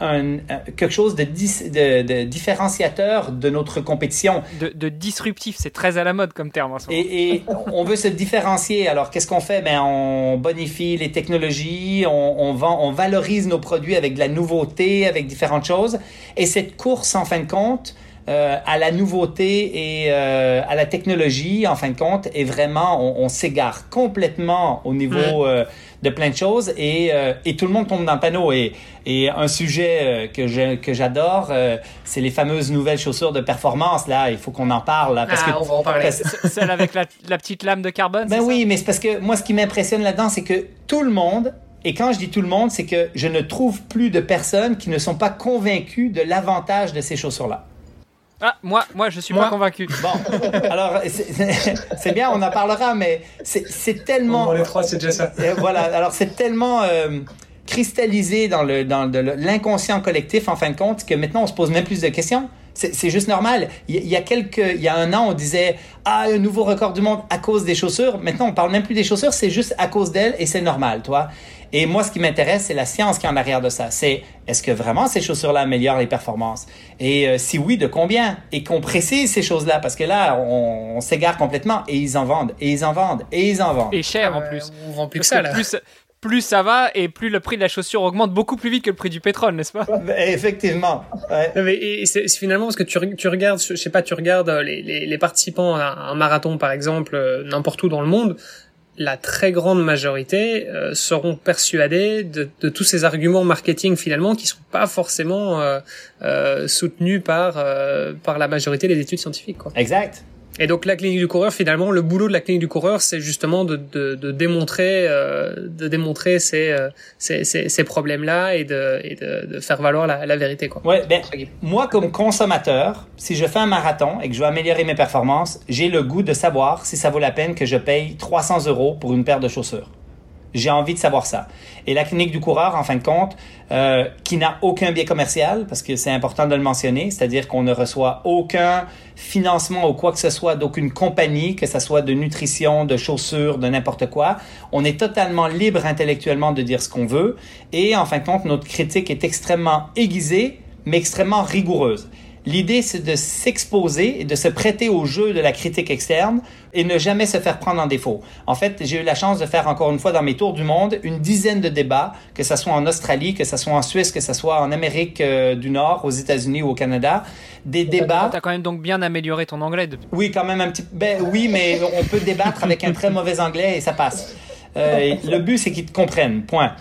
C: un, quelque chose de, de, de, différenciateur de notre compétition.
A: De, de disruptif, c'est très à la mode comme terme. En ce
C: moment. Et, et on veut se différencier. Alors qu'est-ce qu'on fait? Ben on bonifie les technologies, on, on, vend, on valorise nos produits avec de la nouveauté, avec différentes choses. Et cette course, en fin de compte, euh, à la nouveauté et euh, à la technologie, en fin de compte, est vraiment, on, on s'égare complètement au niveau euh, de plein de choses et, euh, et tout le monde tombe dans le panneau. Et, et un sujet euh, que je, que j'adore, euh, c'est les fameuses nouvelles chaussures de performance. Là, il faut qu'on en parle. Là,
B: parce ah, que, on va en parler.
A: Celle avec la, la, petite lame de carbone.
C: Ben oui, mais c'est parce que moi, ce qui m'impressionne là-dedans, c'est que tout le monde et quand je dis tout le monde, c'est que je ne trouve plus de personnes qui ne sont pas convaincues de l'avantage de ces chaussures-là.
A: Ah, moi, moi, je suis pas convaincu.
C: Bon, alors c'est bien, on en parlera, mais c'est tellement.
B: On les trois, c'est déjà ça.
C: Voilà, alors c'est tellement euh, cristallisé dans le dans l'inconscient collectif en fin de compte que maintenant on se pose même plus de questions. C'est juste normal. Il y, a quelques, il y a un an, on disait ah un nouveau record du monde à cause des chaussures. Maintenant, on parle même plus des chaussures, c'est juste à cause d'elles et c'est normal, toi. Et moi, ce qui m'intéresse, c'est la science qui est en arrière de ça. C'est est-ce que vraiment ces chaussures-là améliorent les performances? Et euh, si oui, de combien? Et qu'on précise ces choses-là parce que là, on, s'égare complètement et ils en vendent et ils en vendent et ils en vendent.
A: Et cher en plus.
B: on vend plus que ça là.
A: Plus, plus ça va et plus le prix de la chaussure augmente beaucoup plus vite que le prix du pétrole, n'est-ce pas?
C: Effectivement. Ouais.
B: Mais, et c'est finalement parce que tu, tu regardes, je sais pas, tu regardes les, les, les participants à un marathon par exemple, euh, n'importe où dans le monde, la très grande majorité euh, seront persuadés de, de, tous ces arguments marketing finalement qui sont pas forcément euh, euh, soutenus par par la majorité des études scientifiques. Quoi.
C: Exact.
B: Et donc la clinique du coureur, finalement, le boulot de la clinique du coureur, c'est justement de, de, de démontrer, euh, de démontrer ces, euh, ces, ces, ces problèmes-là et, de, et de, de, faire valoir la, la vérité. Quoi.
C: Ouais, ben, moi, comme consommateur, si je fais un marathon et que je veux améliorer mes performances, j'ai le goût de savoir si ça vaut la peine que je paye 300 euros pour une paire de chaussures. J'ai envie de savoir ça. Et la clinique du coureur, en fin de compte, euh, qui n'a aucun biais commercial, parce que c'est important de le mentionner, c'est-à-dire qu'on ne reçoit aucun financement ou quoi que ce soit d'aucune compagnie, que ce soit de nutrition, de chaussures, de n'importe quoi. On est totalement libre intellectuellement de dire ce qu'on veut. Et en fin de compte, notre critique est extrêmement aiguisée, mais extrêmement rigoureuse. L'idée, c'est de s'exposer et de se prêter au jeu de la critique externe et ne jamais se faire prendre en défaut. En fait, j'ai eu la chance de faire encore une fois dans mes tours du monde une dizaine de débats, que ce soit en Australie, que ce soit en Suisse, que ce soit en Amérique euh, du Nord, aux États-Unis ou au Canada. Des débats.
A: Tu as quand même donc bien amélioré ton anglais depuis.
C: Oui, quand même un petit Ben oui, mais on peut débattre avec un très mauvais anglais et ça passe. Euh, le but, c'est qu'ils te comprennent. Point.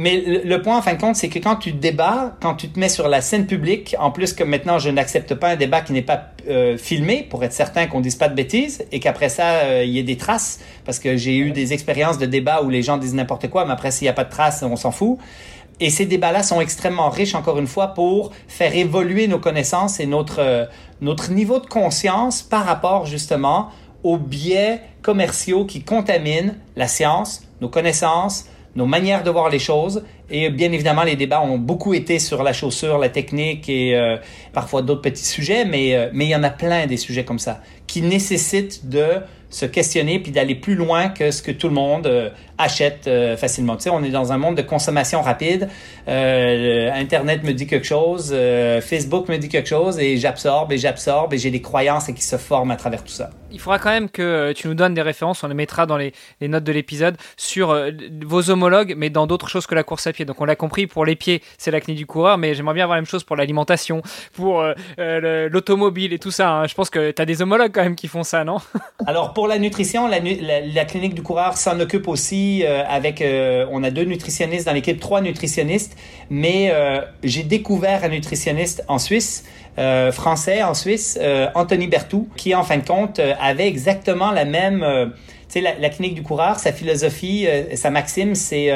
C: Mais le, point, en fin de compte, c'est que quand tu débats, quand tu te mets sur la scène publique, en plus que maintenant, je n'accepte pas un débat qui n'est pas euh, filmé pour être certain qu'on dise pas de bêtises et qu'après ça, euh, il y ait des traces, parce que j'ai eu des expériences de débat où les gens disent n'importe quoi, mais après, s'il n'y a pas de traces, on s'en fout. Et ces débats-là sont extrêmement riches, encore une fois, pour faire évoluer nos connaissances et notre, euh, notre niveau de conscience par rapport justement aux biais commerciaux qui contaminent la science, nos connaissances, nos manières de voir les choses. Et bien évidemment, les débats ont beaucoup été sur la chaussure, la technique et euh, parfois d'autres petits sujets, mais, euh, mais il y en a plein des sujets comme ça qui nécessitent de se questionner puis d'aller plus loin que ce que tout le monde euh, achète facilement. Tu sais, on est dans un monde de consommation rapide. Internet me dit quelque chose, Facebook me dit quelque chose et j'absorbe et j'absorbe et j'ai des croyances qui se forment à travers tout ça.
A: Il faudra quand même que tu nous donnes des références, on les mettra dans les, les notes de l'épisode, sur vos homologues, mais dans d'autres choses que la course à pied. Donc on l'a compris, pour les pieds, c'est la clinique du coureur, mais j'aimerais bien avoir la même chose pour l'alimentation, pour l'automobile et tout ça. Hein. Je pense que tu as des homologues quand même qui font ça, non?
C: Alors pour la nutrition, la, clinique du coureur s'en occupe aussi euh, avec, euh, on a deux nutritionnistes dans l'équipe, trois nutritionnistes, mais euh, j'ai découvert un nutritionniste en Suisse, français en Suisse, Anthony Bertou, qui en fin de compte avait exactement la même... sais, la, la, clinique du coureur, sa philosophie, sa maxime, c'est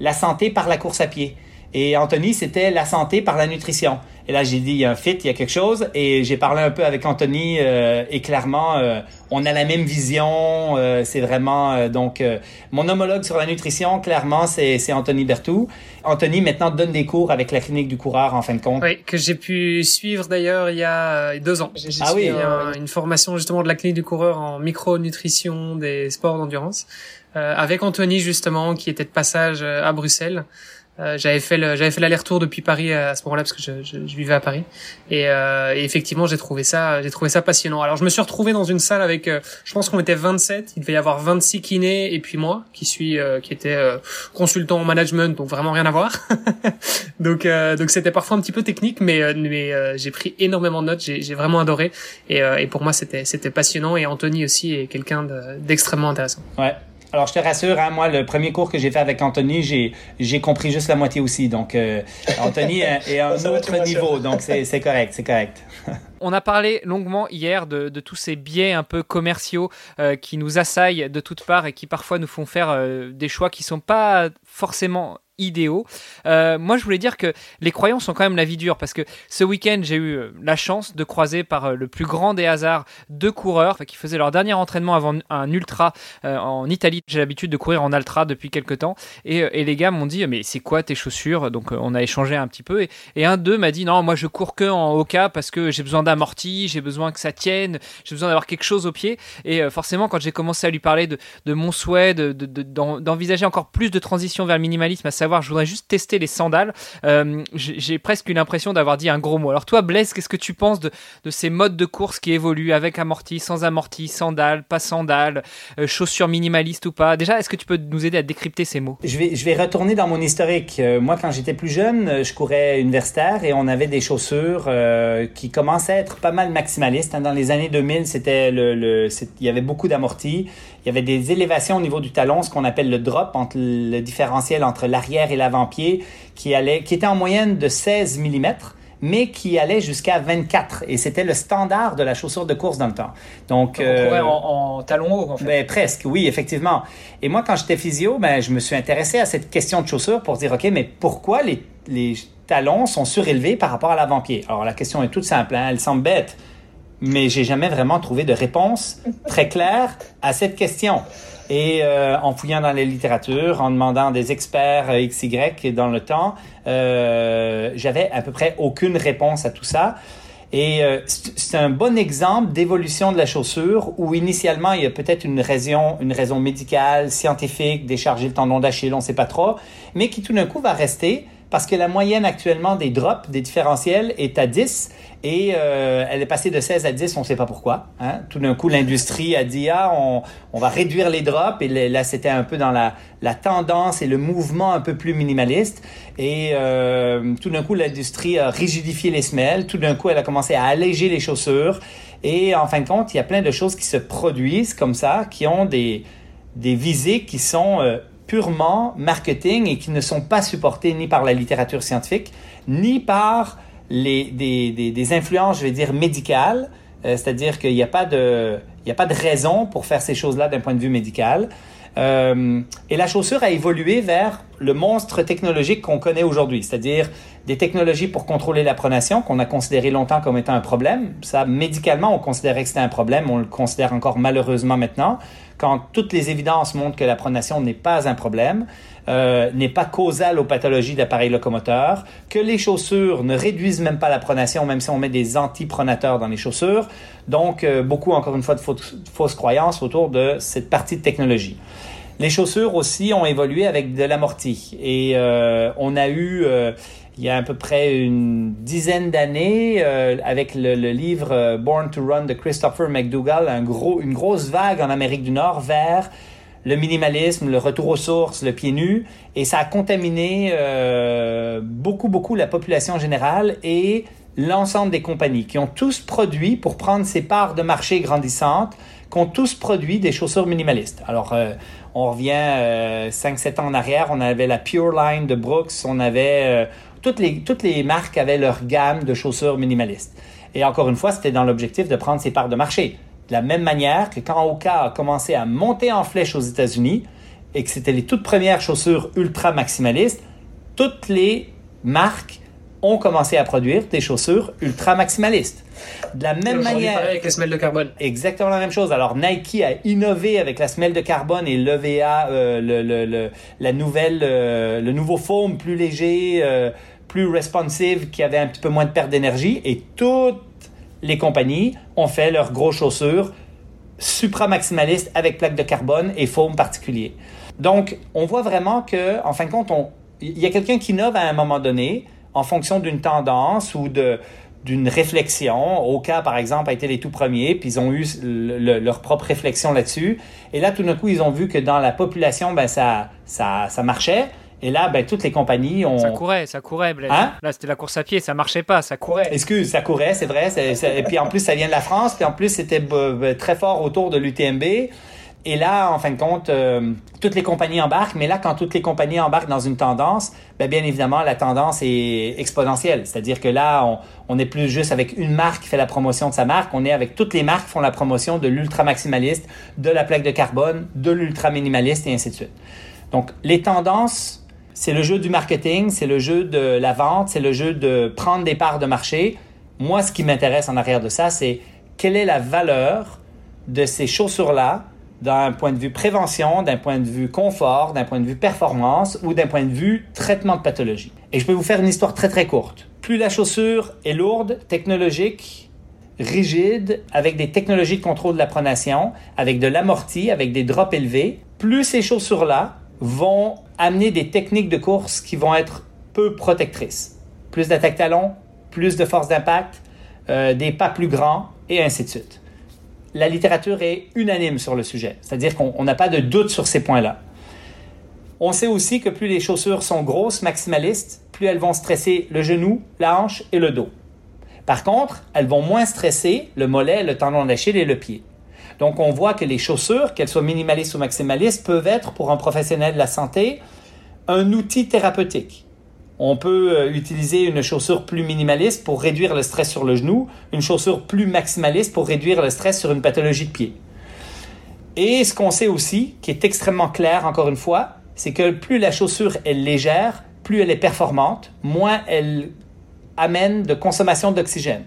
C: la santé par la course à pied. Et Anthony, c'était la santé par la nutrition. Et là, j'ai dit, il y a un fit, il y a quelque chose. Et j'ai parlé un peu avec Anthony euh, et clairement, euh, on a la même vision. Euh, c'est vraiment donc mon homologue sur la nutrition, clairement, c'est Anthony Bertou. Anthony maintenant donne des cours avec la clinique du coureur en fin de compte.
B: Oui, que j'ai pu suivre d'ailleurs il y a deux ans. J'ai ah oui, une formation justement de la clinique du coureur en micronutrition des sports d'endurance avec Anthony justement qui était de passage à Bruxelles. Euh, j'avais fait le, j'avais fait l'aller-retour depuis Paris à ce moment-là parce que je, je, je, vivais à Paris et, euh, effectivement j'ai trouvé ça j'ai trouvé ça passionnant. Alors je me suis retrouvé dans une salle avec euh, je pense qu'on était 27, il devait y avoir 26 kinés et puis moi qui suis euh, qui était euh, consultant en management donc vraiment rien à voir. donc donc c'était parfois un petit peu technique mais mais j'ai pris énormément de notes, j'ai, j'ai vraiment adoré et, et pour moi c'était c'était passionnant et Anthony aussi est quelqu'un d'extrêmement intéressant.
C: Ouais. Alors, je te rassure, hein, moi, le premier cours que j'ai fait avec Anthony, j'ai, compris juste la moitié aussi. Donc, euh, Anthony est à un autre niveau. Donc, c'est, correct, c'est correct.
A: On a parlé longuement hier de, de, tous ces biais un peu commerciaux euh, qui nous assaillent de toutes parts et qui parfois nous font faire euh, des choix qui sont pas forcément idéaux. Euh, moi, je voulais dire que les croyants sont quand même la vie dure parce que ce week-end, j'ai eu euh, la chance de croiser par euh, le plus grand des hasards deux coureurs qui faisaient leur dernier entraînement avant un ultra en Italie. J'ai l'habitude de courir en ultra depuis quelques temps et, et les gars m'ont dit mais c'est quoi tes chaussures? Donc on a échangé un petit peu et, et un d'eux m'a dit non moi je cours que en Oka parce que j'ai besoin d'amorti, j'ai besoin que ça tienne, j'ai besoin d'avoir quelque chose au pied et forcément quand j'ai commencé à lui parler de, de mon souhait d'envisager de, encore plus de transition vers le minimalisme, à je voudrais juste tester les sandales. Euh, j'ai presque une impression d'avoir dit un gros mot. Alors toi, Blaise, qu'est-ce que tu penses de, ces modes de course qui évoluent avec amorti, sans amorti, sandales, pas sandales, euh, chaussures minimalistes ou pas? Déjà, est-ce que tu peux nous aider à décrypter ces mots?
C: Je vais, retourner dans mon historique. Euh, moi, quand j'étais plus jeune, je courais universitaire et on avait des chaussures qui commençaient à être pas mal maximalistes. Hein. Dans les années 2000, c'était le, le il y avait beaucoup d'amorti. Il y avait des élévations au niveau du talon, ce qu'on appelle le drop, entre le différentiel entre l'arrière et l'avant-pied, qui, allait, qui était en moyenne de 16 mm mais qui allait jusqu'à 24 et c'était le standard de la chaussure de course dans le temps.
A: Donc, euh, en, talon haut en fait.
C: Ben, presque, oui, effectivement. Et moi, quand j'étais physio, ben, je me suis intéressé à cette question de chaussure pour dire, ok, mais pourquoi les, les talons sont surélevés par rapport à l'avant-pied? Alors la question est toute simple, hein, elle semble bête, mais j'ai jamais vraiment trouvé de réponse très claire à cette question. Et euh, en fouillant dans les littératures, en demandant des experts euh, XY dans le temps, euh, j'avais à peu près aucune réponse à tout ça. Et euh, c'est un bon exemple d'évolution de la chaussure où initialement il y a peut-être une raison, une raison médicale, scientifique, décharger le tendon d'Achille, on ne sait pas trop, mais qui tout d'un coup va rester parce que la moyenne actuellement des drops, des différentiels, est à 10 et euh, elle est passée de 16 à 10, on ne sait pas pourquoi. Hein. Tout d'un coup, l'industrie a dit, ah, on, va réduire les drops et là, c'était un peu dans la, la, tendance et le mouvement un peu plus minimaliste. Et euh, tout d'un coup, l'industrie a rigidifié les semelles. Tout d'un coup, elle a commencé à alléger les chaussures. Et en fin de compte, il y a plein de choses qui se produisent comme ça, qui ont des, des visées qui sont... Euh, purement marketing et qui ne sont pas supportés ni par la littérature scientifique, ni par les, des, des, influences, je vais dire, médicales. Euh, c'est-à-dire qu'il n'y a, a pas de raison pour faire ces choses-là d'un point de vue médical. Euh, et la chaussure a évolué vers le monstre technologique qu'on connaît aujourd'hui, c'est-à-dire des technologies pour contrôler la pronation qu'on a considéré longtemps comme étant un problème. Ça, médicalement, on considérait que c'était un problème, on le considère encore malheureusement maintenant, quand toutes les évidences montrent que la pronation n'est pas un problème. Euh, n'est pas causale aux pathologies d'appareils locomoteurs, que les chaussures ne réduisent même pas la pronation, même si on met des antipronateurs dans les chaussures. Donc, euh, beaucoup, encore une fois, de fausses, croyances autour de cette partie de technologie. Les chaussures aussi ont évolué avec de l'amorti. Et euh, on a eu, il y a à peu près une dizaine d'années, avec le, le, livre Born to Run de Christopher McDougall, un gros, une grosse vague en Amérique du Nord vers le minimalisme, le retour aux sources, le pied nu, et ça a contaminé euh, beaucoup, beaucoup la population générale et l'ensemble des compagnies qui ont tous produit, pour prendre ces parts de marché grandissantes, qui ont tous produit des chaussures minimalistes. Alors, euh, on revient euh, 5-7 ans en arrière, on avait la Pure Line de Brooks, on avait... Euh, toutes, les, toutes les marques avaient leur gamme de chaussures minimalistes. Et encore une fois, c'était dans l'objectif de prendre ces parts de marché. De la même manière que quand Oka a commencé à monter en flèche aux États-Unis et que c'était les toutes premières chaussures ultra maximalistes, toutes les marques ont commencé à produire des chaussures ultra maximalistes.
B: De la même manière. avec les semelles de carbone.
C: Exactement la même chose. Alors Nike a innové avec la semelle de carbone et l'EVA, euh, le, le, la nouvelle, euh, le nouveau foam plus léger, euh, plus responsive, qui avait un petit peu moins de perte d'énergie. Et toutes les compagnies ont fait leurs gros chaussures supra-maximalistes avec plaques de carbone et foam particulier. Donc, on voit vraiment que, en fin de compte, il y a quelqu'un qui innove à un moment donné en fonction d'une tendance ou d'une réflexion. Cas, par exemple, a été les tout premiers, puis ils ont eu leur propre réflexion là-dessus. Et là, tout d'un coup, ils ont vu que dans la population, ben, ça, ça, ça marchait. Et là, ben, toutes les compagnies ont.
A: Ça courait, ça courait, Hein? Là, c'était la course à pied, ça marchait pas, ça courait.
C: Excuse, ça courait, c'est vrai. et puis en plus, ça vient de la France, puis en plus, c'était très fort autour de l'UTMB. Et là, en fin de compte, euh, toutes les compagnies embarquent, mais là, quand toutes les compagnies embarquent dans une tendance, ben, bien évidemment, la tendance est exponentielle. C'est-à-dire que là, on n'est plus juste avec une marque qui fait la promotion de sa marque, on est avec toutes les marques qui font la promotion de l'ultra maximaliste, de la plaque de carbone, de l'ultra minimaliste et ainsi de suite. Donc, les tendances c'est le jeu du marketing, c'est le jeu de la vente, c'est le jeu de prendre des parts de marché. Moi, ce qui m'intéresse en arrière de ça, c'est quelle est la valeur de ces chaussures-là d'un point de vue prévention, d'un point de vue confort, d'un point de vue performance ou d'un point de vue traitement de pathologie. Et je peux vous faire une histoire très très courte. Plus la chaussure est lourde, technologique, rigide, avec des technologies de contrôle de la pronation, avec de l'amorti, avec des drops élevés, plus ces chaussures-là vont amener des techniques de course qui vont être peu protectrices. Plus d'attaque talon, plus de force d'impact, euh, des pas plus grands et ainsi de suite. La littérature est unanime sur le sujet, c'est-à-dire qu'on n'a pas de doute sur ces points-là. On sait aussi que plus les chaussures sont grosses, maximalistes, plus elles vont stresser le genou, la hanche et le dos. Par contre, elles vont moins stresser le mollet, le tendon d'Achille et le pied. Donc, on voit que les chaussures, qu'elles soient minimalistes ou maximalistes, peuvent être, pour un professionnel de la santé, un outil thérapeutique. On peut euh, utiliser une chaussure plus minimaliste pour réduire le stress sur le genou, une chaussure plus maximaliste pour réduire le stress sur une pathologie de pied. Et ce qu'on sait aussi, qui est extrêmement clair encore une fois, c'est que plus la chaussure est légère, plus elle est performante, moins elle amène de consommation d'oxygène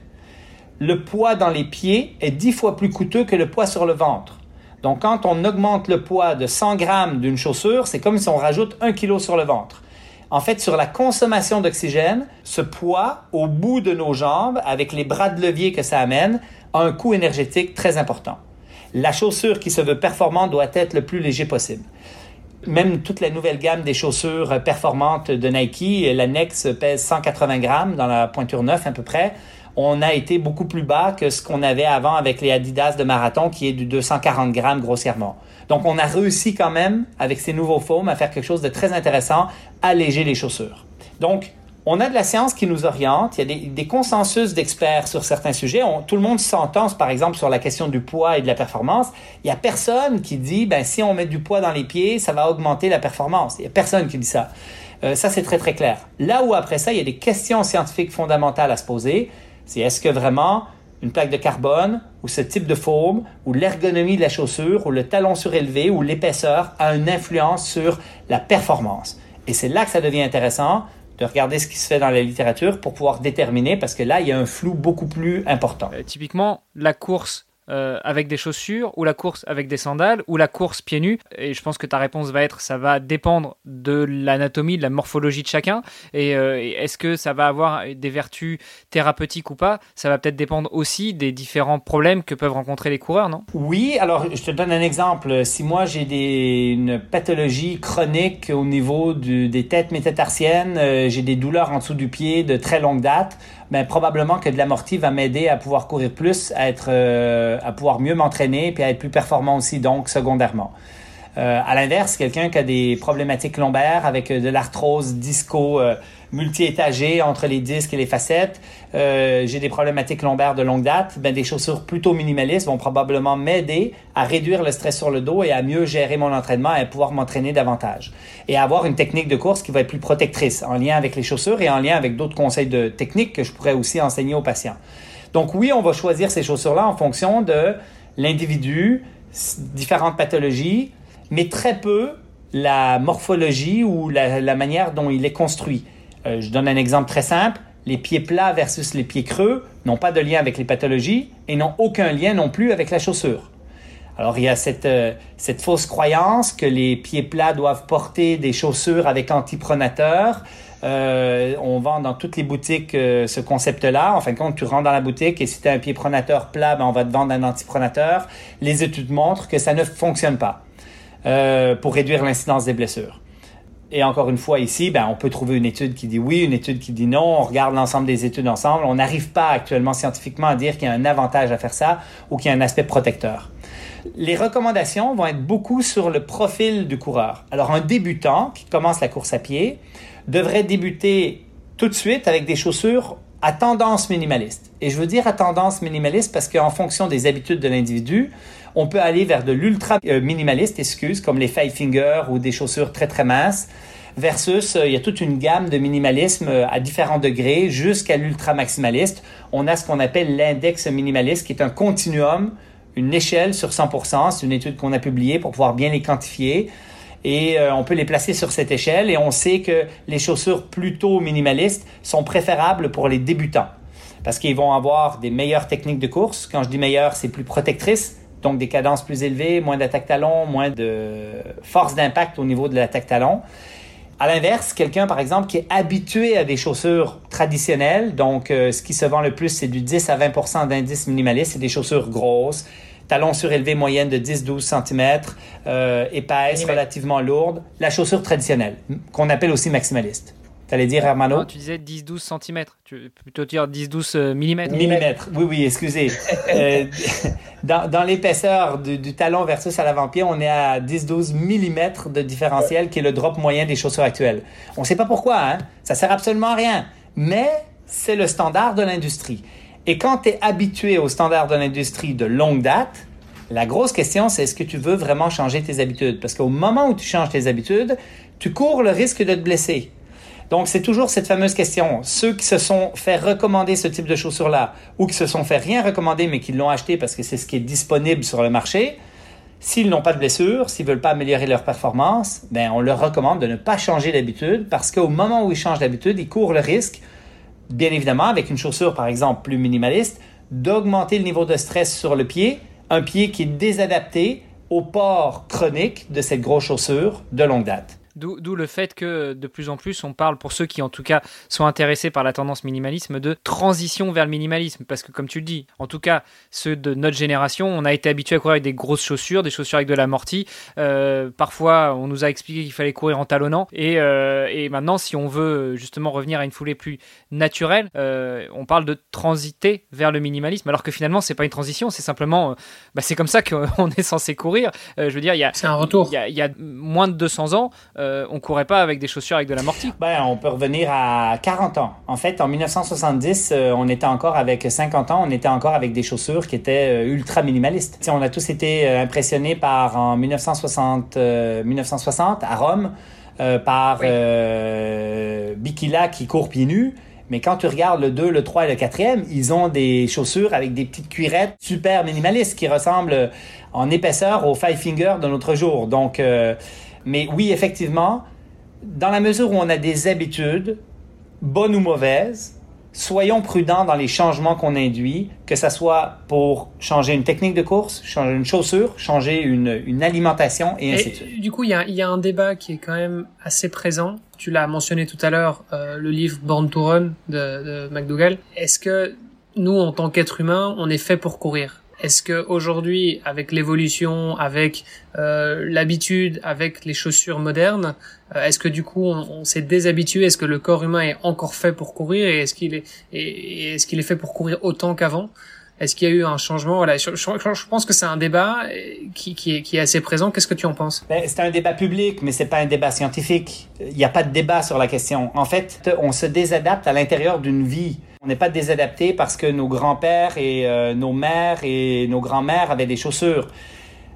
C: le poids dans les pieds est dix fois plus coûteux que le poids sur le ventre. Donc, quand on augmente le poids de 100 grammes d'une chaussure, c'est comme si on rajoute un kilo sur le ventre. En fait, sur la consommation d'oxygène, ce poids au bout de nos jambes, avec les bras de levier que ça amène, a un coût énergétique très important. La chaussure qui se veut performante doit être le plus léger possible. Même toute la nouvelle gamme des chaussures performantes de Nike, la Nex pèse 180 grammes dans la pointure 9 à peu près on a été beaucoup plus bas que ce qu'on avait avant avec les Adidas de marathon, qui est du 240 grammes grossièrement. Donc, on a réussi quand même, avec ces nouveaux foams, à faire quelque chose de très intéressant, alléger les chaussures. Donc, on a de la science qui nous oriente, il y a des, consensus d'experts sur certains sujets. tout le monde s'entend, par exemple, sur la question du poids et de la performance. Il y a personne qui dit, ben, si on met du poids dans les pieds, ça va augmenter la performance. Il y a personne qui dit ça. Euh, ça, c'est très, très clair. Là où après ça, il y a des questions scientifiques fondamentales à se poser, c'est est-ce que vraiment une plaque de carbone ou ce type de forme ou l'ergonomie de la chaussure ou le talon surélevé ou l'épaisseur a une influence sur la performance? Et c'est là que ça devient intéressant de regarder ce qui se fait dans la littérature pour pouvoir déterminer, parce que là, il y a un flou beaucoup plus important.
A: Euh, typiquement, la course euh, avec des chaussures ou la course avec des sandales ou la course pieds nus Et je pense que ta réponse va être ça va dépendre de l'anatomie, de la morphologie de chacun. Et, euh, est-ce que ça va avoir des vertus thérapeutiques ou pas? Ça va peut-être dépendre aussi des différents problèmes que peuvent rencontrer les coureurs, non?
C: Oui, alors je te donne un exemple. Si moi j'ai une pathologie chronique au niveau des têtes métatarsiennes, euh, j'ai des douleurs en dessous du pied de très longue date, ben, probablement que de l'amorti va m'aider à pouvoir courir plus, à être, euh, à pouvoir mieux m'entraîner, puis à être plus performant aussi, donc secondairement. Euh, à l'inverse, quelqu'un qui a des problématiques lombaires avec euh, de l'arthrose disco euh, multi-étagée entre les disques et les facettes, euh, j'ai des problématiques lombaires de longue date, ben des chaussures plutôt minimalistes vont probablement m'aider à réduire le stress sur le dos et à mieux gérer mon entraînement et à pouvoir m'entraîner davantage. Et avoir une technique de course qui va être plus protectrice en lien avec les chaussures et en lien avec d'autres conseils de technique que je pourrais aussi enseigner aux patients. Donc oui, on va choisir ces chaussures-là en fonction de l'individu, différentes pathologies, mais très peu la morphologie ou la, manière dont il est construit. Euh, je donne un exemple très simple. Les pieds plats versus les pieds creux n'ont pas de lien avec les pathologies et n'ont aucun lien non plus avec la chaussure. Alors il y a cette, euh, fausse croyance que les pieds plats doivent porter des chaussures avec antipronateur. Euh, on vend dans toutes les boutiques ce concept-là. En fin de compte, tu rentres dans la boutique et si tu as un pied pronateur plat, ben, on va te vendre un antipronateur. Les études montrent que ça ne fonctionne pas. Pour réduire l'incidence des blessures. Et encore une fois, ici, ben, on peut trouver une étude qui dit oui, une étude qui dit non. On regarde l'ensemble des études ensemble. On n'arrive pas actuellement scientifiquement à dire qu'il y a un avantage à faire ça ou qu'il y a un aspect protecteur. Les recommandations vont être beaucoup sur le profil du coureur. Alors, un débutant qui commence la course à pied devrait débuter tout de suite avec des chaussures à tendance minimaliste. Et je veux dire à tendance minimaliste parce qu'en fonction des habitudes de l'individu, on peut aller vers de l'ultra euh, minimaliste, excuse, comme les five fingers ou des chaussures très très minces, versus euh, il y a toute une gamme de minimalisme euh, à différents degrés jusqu'à l'ultra maximaliste. On a ce qu'on appelle l'index minimaliste qui est un continuum, une échelle sur 100%. C'est une étude qu'on a publiée pour pouvoir bien les quantifier et on peut les placer sur cette échelle et on sait que les chaussures plutôt minimalistes sont préférables pour les débutants parce qu'ils vont avoir des meilleures techniques de course. Quand je dis meilleures, c'est plus protectrice, donc des cadences plus élevées, moins d'attaque talon, moins de force d'impact au niveau de l'attaque talon. À l'inverse, quelqu'un par exemple qui est habitué à des chaussures traditionnelles, donc euh, ce qui se vend le plus c'est du 10 à 20 d'indice minimaliste, c'est des chaussures grosses, talons surélevés moyenne de 10-12 cm, euh, épaisse, relativement lourde, la chaussure traditionnelle, qu'on appelle aussi maximaliste. T'allais dire, Hermano
A: Tu disais 10-12 cm. Tu veux plutôt dire 10-12 mm
C: Millimètres, oui, oui, excusez. euh, dans, dans l'épaisseur du, du, talon versus à l'avant-pied, on est à 10-12 mm de différentiel, qui est le drop moyen des chaussures actuelles. On ne sait pas pourquoi, hein? ça sert absolument à rien. Mais c'est le standard de l'industrie. Et quand tu es habitué au standard de l'industrie de longue date, la grosse question, c'est est-ce que tu veux vraiment changer tes habitudes? Parce qu'au moment où tu changes tes habitudes, tu cours le risque de te blesser. Donc, c'est toujours cette fameuse question. Ceux qui se sont fait recommander ce type de chaussures-là ou qui se sont fait rien recommander mais qui l'ont acheté parce que c'est ce qui est disponible sur le marché, s'ils n'ont pas de blessure, s'ils veulent pas améliorer leur performance, ben, on leur recommande de ne pas changer d'habitude parce qu'au moment où ils changent d'habitude, ils courent le risque, bien évidemment, avec une chaussure, par exemple, plus minimaliste, d'augmenter le niveau de stress sur le pied, un pied qui est désadapté au port chronique de cette grosse chaussure de longue date.
A: D'où le fait que de plus en plus on parle, pour ceux qui en tout cas sont intéressés par la tendance minimalisme, de transition vers le minimalisme. Parce que comme tu le dis, en tout cas ceux de notre génération, on a été habitué à courir avec des grosses chaussures, des chaussures avec de l'amorti. Euh, parfois on nous a expliqué qu'il fallait courir en talonnant. Et, euh, et, maintenant si on veut justement revenir à une foulée plus naturelle, euh, on parle de transiter vers le minimalisme. Alors que finalement c'est pas une transition, c'est simplement... bah, c'est comme ça qu'on est censé courir. je veux dire, il y a...
B: C'est un retour.
A: Il y a, il y a moins de 200 ans euh, on courait pas avec des chaussures avec de l'amorti.
C: Ben, on peut revenir à 40 ans. En fait, en 1970, euh, on était encore avec 50 ans, on était encore avec des chaussures qui étaient euh, ultra minimalistes. on a tous été impressionnés par en 1960, 1960 à Rome par Bikila qui court pieds nus. Mais quand tu regardes le 2, le 3 et le 4e, ils ont des chaussures avec des petites cuirettes super minimalistes qui ressemblent en épaisseur aux Five Finger de notre jour. Donc, euh, mais oui, effectivement, dans la mesure où on a des habitudes, bonnes ou mauvaises, soyons prudents dans les changements qu'on induit, que ce soit pour changer une technique de course, changer une chaussure, changer une, une alimentation et, ainsi de suite.
B: Du coup, il y a, y a, un débat qui est quand même assez présent. Tu l'as mentionné tout à l'heure, euh, le livre Born to Run de, de McDougall. Est-ce que nous, en tant qu'êtres humains, on est fait pour courir? Est-ce que aujourd'hui, avec l'évolution, avec euh, l'habitude, avec les chaussures modernes, euh, est-ce que du coup on, s'est déshabitué? Est-ce que le corps humain est encore fait pour courir? Et est-ce qu'il est, est-ce qu'il est fait pour courir autant qu'avant? Est-ce qu'il y a eu un changement? Voilà, je, je, pense que c'est un débat qui, qui, est, qui est assez présent. Qu'est-ce que tu en penses?
C: Ben, C'est un débat public, mais c'est pas un débat scientifique. Il n'y a pas de débat sur la question. En fait, on se désadapte à l'intérieur d'une vie. On n'est pas désadapté parce que nos grands-pères et euh, nos mères et nos grands-mères avaient des chaussures.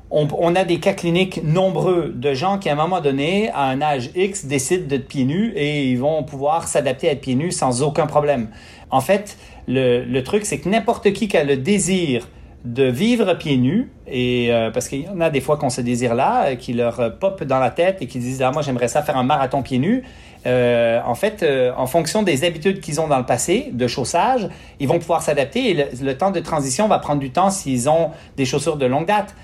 C: On, a des cas cliniques nombreux de gens qui, à un moment donné, à un âge X, décident d'être pieds nus et ils vont pouvoir s'adapter à être pieds nus sans aucun problème. En fait, le, truc, c'est que n'importe qui qui a le désir de vivre pieds nus, et euh, parce qu'il y en a des fois qu'on se désire là, euh, qui leur pop dans la tête et qui disent ah moi j'aimerais ça faire un marathon pieds nus, euh, en fait, euh, en fonction des habitudes qu'ils ont dans le passé de chaussage, ils vont pouvoir s'adapter et le, temps de transition va prendre du temps s'ils ont des chaussures de longue date.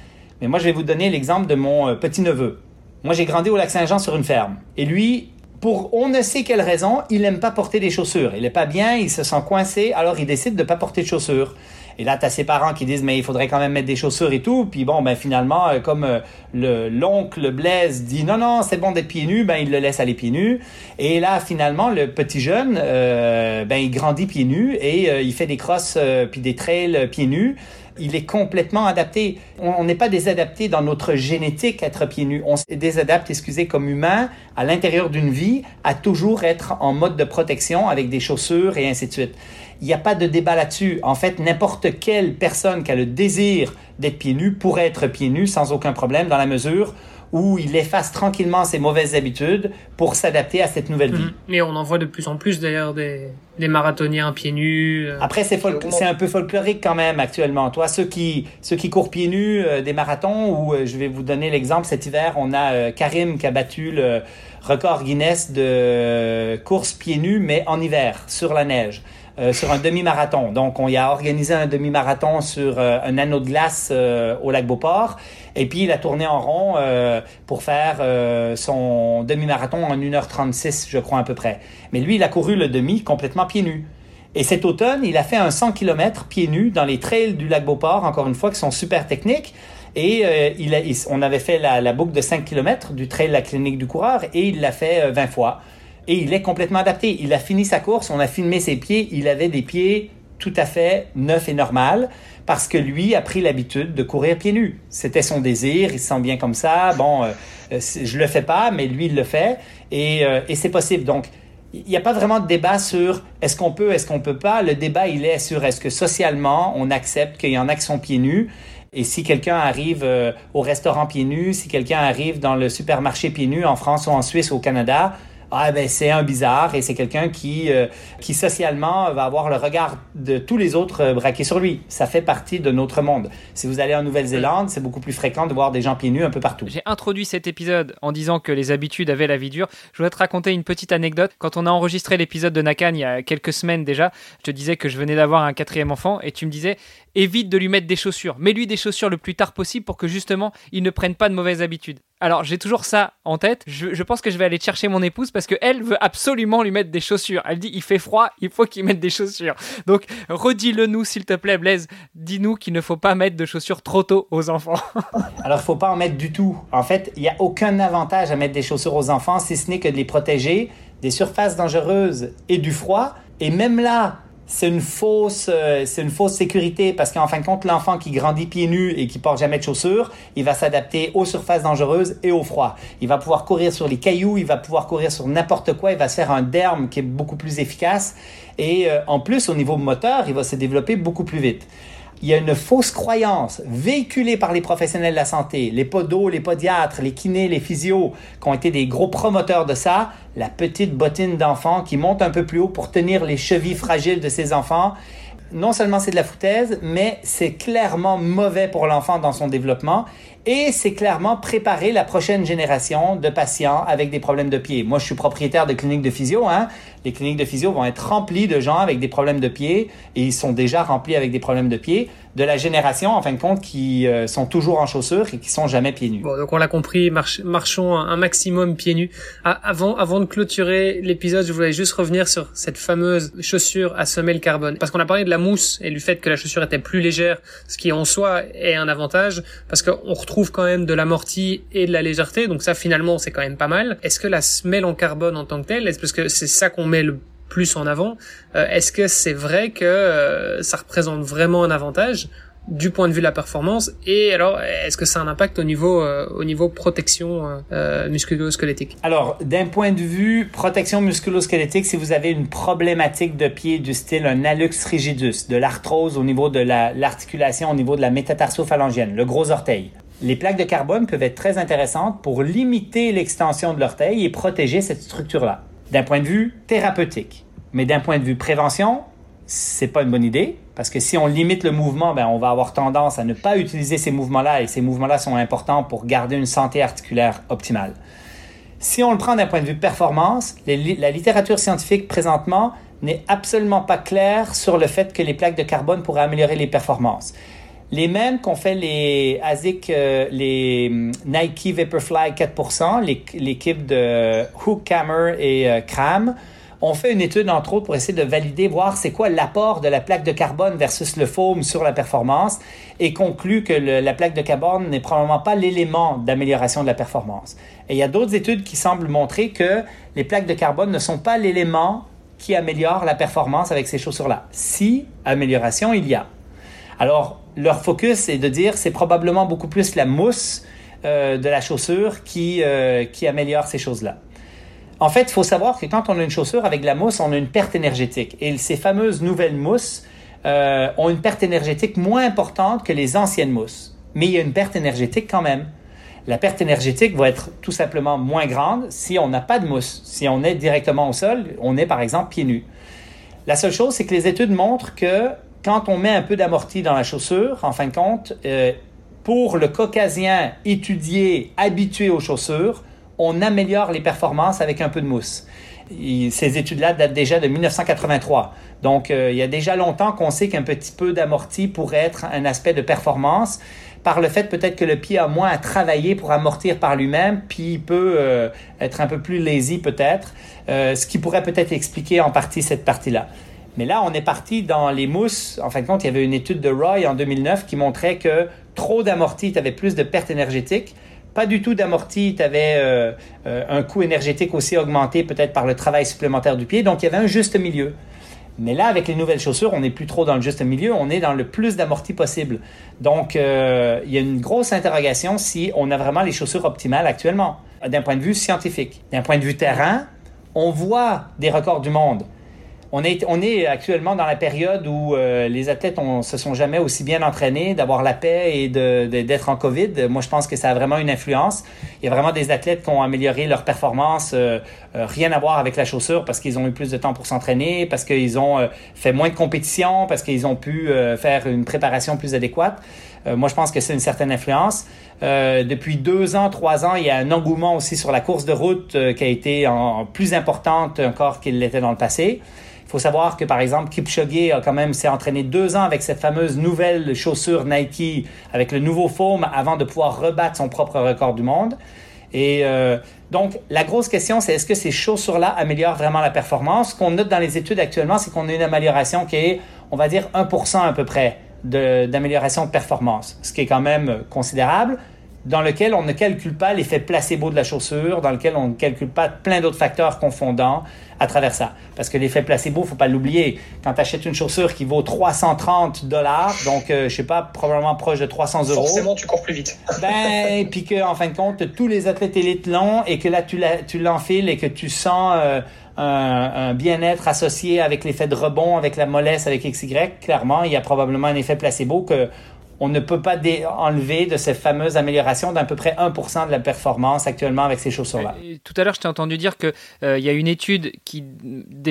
C: Mais moi, je vais vous donner l'exemple de mon euh, petit-neveu. Moi, j'ai grandi au lac Saint-Jean sur une ferme. Et lui, pour on ne sait quelle raison, il n'aime pas porter des chaussures. Il n'est pas bien, il se sent coincé, alors il décide de ne pas porter de chaussures. Et là, tu as ses parents qui disent, mais il faudrait quand même mettre des chaussures et tout. Puis bon, ben finalement, euh, comme euh, le l'oncle Blaise dit, non, non, c'est bon d'être pieds nus, ben il le laisse aller pieds nus. Et là, finalement, le petit jeune, euh, ben il grandit pieds nus et il fait des crosses puis des trails pieds nus il est complètement adapté. On n'est pas désadapté dans notre génétique être pieds nus. On se désadapte, excusez, comme humain, à l'intérieur d'une vie, à toujours être en mode de protection avec des chaussures et ainsi de suite. Il n'y a pas de débat là-dessus. En fait, n'importe quelle personne qui a le désir d'être pieds nus pourrait être pieds nus sans aucun problème dans la mesure où il efface tranquillement ses mauvaises habitudes pour s'adapter à cette nouvelle vie. Mhm.
B: Mais on en voit de plus en plus d'ailleurs des, des marathoniens pieds nus.
C: Euh. Après, c'est, c'est un peu folklorique quand même actuellement. Toi, ceux qui, ceux qui courent pieds nus euh, des marathons, ou euh, je vais vous donner l'exemple, cet hiver, on a Karim qui a battu le record Guinness de course pieds nus, mais en hiver, sur la neige. Euh, sur un demi-marathon. Donc, on y a organisé un demi-marathon sur euh, un anneau de glace euh, au lac Beauport. Et puis, il a tourné en rond pour faire son demi-marathon en 1h36, je crois, à peu près. Mais lui, il a couru le demi complètement pieds nus. Et cet automne, il a fait un 100 km pieds nus dans les trails du lac Beauport, encore une fois, qui sont super techniques. Et on avait fait la, boucle de 5 km du trail la clinique du coureur et il l'a fait 20 fois et il est complètement adapté. Il a fini sa course, on a filmé ses pieds, il avait des pieds tout à fait neufs et normal parce que lui a pris l'habitude de courir pieds nus. C'était son désir, il se sent bien comme ça. Bon, euh, euh, je le fais pas, mais lui il le fait et, euh, c'est possible. Donc il n'y a pas vraiment de débat sur est-ce qu'on peut, est-ce qu'on peut pas. Le débat il est sur est-ce que socialement on accepte qu'il y en a qui sont pieds nus. Et si quelqu'un arrive au restaurant pieds nus, si quelqu'un arrive dans le supermarché pieds nus en France ou en Suisse ou au Canada, ah ben c'est un bizarre et c'est quelqu'un qui euh, qui socialement va avoir le regard de tous les autres euh, braqués sur lui. Ça fait partie de notre monde. Si vous allez en Nouvelle-Zélande, c'est beaucoup plus fréquent de voir des gens pieds nus un peu partout.
A: J'ai introduit cet épisode en disant que les habitudes avaient la vie dure. Je voudrais te raconter une petite anecdote. Quand on a enregistré l'épisode de Nakan il y a quelques semaines déjà, je te disais que je venais d'avoir un quatrième enfant et tu me disais évite de lui mettre des chaussures. Mets-lui des chaussures le plus tard possible pour que justement il ne prenne pas de mauvaises habitudes. Alors j'ai toujours ça en tête. Je, pense que je vais aller chercher mon épouse parce qu'elle veut absolument lui mettre des chaussures. Elle dit il fait froid, il faut qu'il mette des chaussures. Donc redis-le nous s'il te plaît Blaise. Dis-nous qu'il ne faut pas mettre de chaussures trop tôt aux enfants.
C: Alors il faut pas en mettre du tout. En fait, il n'y a aucun avantage à mettre des chaussures aux enfants si ce n'est que de les protéger des surfaces dangereuses et du froid. Et même là, c'est une fausse, euh, c'est une fausse sécurité parce qu'en fin de compte, l'enfant qui grandit pieds nus et qui porte jamais de chaussures, il va s'adapter aux surfaces dangereuses et au froid. Il va pouvoir courir sur les cailloux, il va pouvoir courir sur n'importe quoi, il va se faire un derme qui est beaucoup plus efficace et euh, en plus au niveau moteur, il va se développer beaucoup plus vite il y a une fausse croyance véhiculée par les professionnels de la santé, les podos, les podiatres, les kinés, les physios, qui ont été des gros promoteurs de ça, la petite bottine d'enfant qui monte un peu plus haut pour tenir les chevilles fragiles de ses enfants. Non seulement c'est de la foutaise, mais c'est clairement mauvais pour l'enfant dans son développement et c'est clairement préparer la prochaine génération de patients avec des problèmes de pied. Moi, je suis propriétaire de cliniques de physio. Hein. Les cliniques de physio vont être remplies de gens avec des problèmes de pied et ils sont déjà remplis avec des problèmes de pied de la génération, en fin de compte, qui euh, sont toujours en chaussures et qui sont jamais pieds nus.
B: Bon, donc on l'a compris, marchons un, maximum pieds nus. Ah, avant, avant de clôturer l'épisode, je voulais juste revenir sur cette fameuse chaussure à semelle carbone. Parce qu'on a parlé de la mousse et du fait que la chaussure était plus légère, ce qui en soi est un avantage, parce qu'on retrouve quand même de l'amorti et de la légèreté, donc ça finalement c'est quand même pas mal. Est-ce que la semelle en carbone en tant que telle, est-ce parce que c'est ça qu'on met le plus en avant. Euh, est-ce que c'est vrai que euh, ça représente vraiment un avantage du point de vue de la performance? Et alors est-ce que ça a un impact au niveau euh, au niveau protection musculo-squelettique?
C: Alors d'un point de vue protection musculo-squelettique si vous avez une problématique de pied du style un hallux rigidus, de l'arthrose au niveau de l'articulation au niveau de la métatarsophalangienne, le gros orteil. Les plaques de carbone peuvent être très intéressantes pour limiter l'extension de l'orteil et protéger cette structure-là d'un point de vue thérapeutique. Mais d'un point de vue prévention, c'est pas une bonne idée parce que si on limite le mouvement, ben on va avoir tendance à ne pas utiliser ces mouvements-là et ces mouvements-là sont importants pour garder une santé articulaire optimale. Si on le prend d'un point de vue performance, la littérature scientifique présentement n'est absolument pas claire sur le fait que les plaques de carbone pourraient améliorer les performances. Les mêmes qu'ont fait les ASIC, euh, les hum, Nike Vaporfly 4%, l'équipe de Hook, Hammer et euh, Cram, ont fait une étude, entre autres, pour essayer de valider, voir c'est quoi l'apport de la plaque de carbone versus le foam sur la performance et conclut que la plaque de carbone n'est probablement pas l'élément d'amélioration de la performance. Et il y a d'autres études qui semblent montrer que les plaques de carbone ne sont pas l'élément qui améliore la performance avec ces chaussures-là. Si amélioration il y a. Alors, leur focus est de dire c'est probablement beaucoup plus la mousse euh, de la chaussure qui, euh, qui améliore ces choses-là. En fait, il faut savoir que quand on a une chaussure avec de la mousse, on a une perte énergétique. Et ces fameuses nouvelles mousses euh, ont une perte énergétique moins importante que les anciennes mousses. Mais il y a une perte énergétique quand même. La perte énergétique va être tout simplement moins grande si on n'a pas de mousse. Si on est directement au sol, on est par exemple pieds nus. La seule chose, c'est que les études montrent que quand on met un peu d'amorti dans la chaussure, en fin de compte, euh, pour le caucasien étudié, habitué aux chaussures, on améliore les performances avec un peu de mousse. ces études-là datent déjà de 1983. Donc, euh, il y a déjà longtemps qu'on sait qu'un petit peu d'amorti pourrait être un aspect de performance par le fait peut-être que le pied a moins à travailler pour amortir par lui-même, puis il peut euh, être un peu plus lazy peut-être, ce qui pourrait peut-être expliquer en partie cette partie-là. Mais là, on est parti dans les mousses. En fin de compte, il y avait une étude de Roy en 2009 qui montrait que trop d'amorti, tu avais plus de pertes énergétiques. Pas du tout d'amorti, tu avais euh, euh, un coût énergétique aussi augmenté peut-être par le travail supplémentaire du pied. Donc, il y avait un juste milieu. Mais là, avec les nouvelles chaussures, on n'est plus trop dans le juste milieu, on est dans le plus d'amorti possible. Donc, euh, il y a une grosse interrogation si on a vraiment les chaussures optimales actuellement, d'un point de vue scientifique. D'un point de vue terrain, on voit des records du monde on est, on est actuellement dans la période où euh, les athlètes ne se sont jamais aussi bien entraînés, d'avoir la paix et d'être en COVID. Moi, je pense que ça a vraiment une influence. Il y a vraiment des athlètes qui ont amélioré leur performance, euh, euh, rien à voir avec la chaussure, parce qu'ils ont eu plus de temps pour s'entraîner, parce qu'ils ont fait moins de compétition, parce qu'ils ont pu faire une préparation plus adéquate. moi, je pense que c'est une certaine influence. depuis deux ans, trois ans, il y a un engouement aussi sur la course de route qui a été en, plus importante encore qu'il l'était dans le passé. Il faut savoir que, par exemple, Kipchoge a quand même s'est entraîné deux ans avec cette fameuse nouvelle chaussure Nike, avec le nouveau foam, avant de pouvoir rebattre son propre record du monde. Et euh, donc, la grosse question, c'est est-ce que ces chaussures-là améliorent vraiment la performance? Ce qu'on note dans les études actuellement, c'est qu'on a une amélioration qui est, on va dire, 1% à peu près d'amélioration de, performance, ce qui est quand même considérable. dans lequel on ne calcule pas l'effet placebo de la chaussure, dans lequel on ne calcule pas plein d'autres facteurs confondants à travers ça. Parce que l'effet placebo, faut pas l'oublier. Quand tu achètes une chaussure qui vaut 330 dollars, donc euh, je sais pas, probablement proche de 300 euros.
D: Forcément, tu cours plus vite.
C: ben, puis que en fin de compte, tous les athlètes élites l'ont et que là tu l'enfiles et que tu sens euh, un, un bien-être associé avec l'effet de rebond, avec la mollesse, avec XY. Clairement, il y a probablement un effet placebo que on ne peut pas enlever de ces fameuses améliorations d'à peu près 1% de la performance actuellement avec ces chaussures-là.
A: Tout à l'heure, je t'ai entendu dire qu'il euh, y a une étude qui,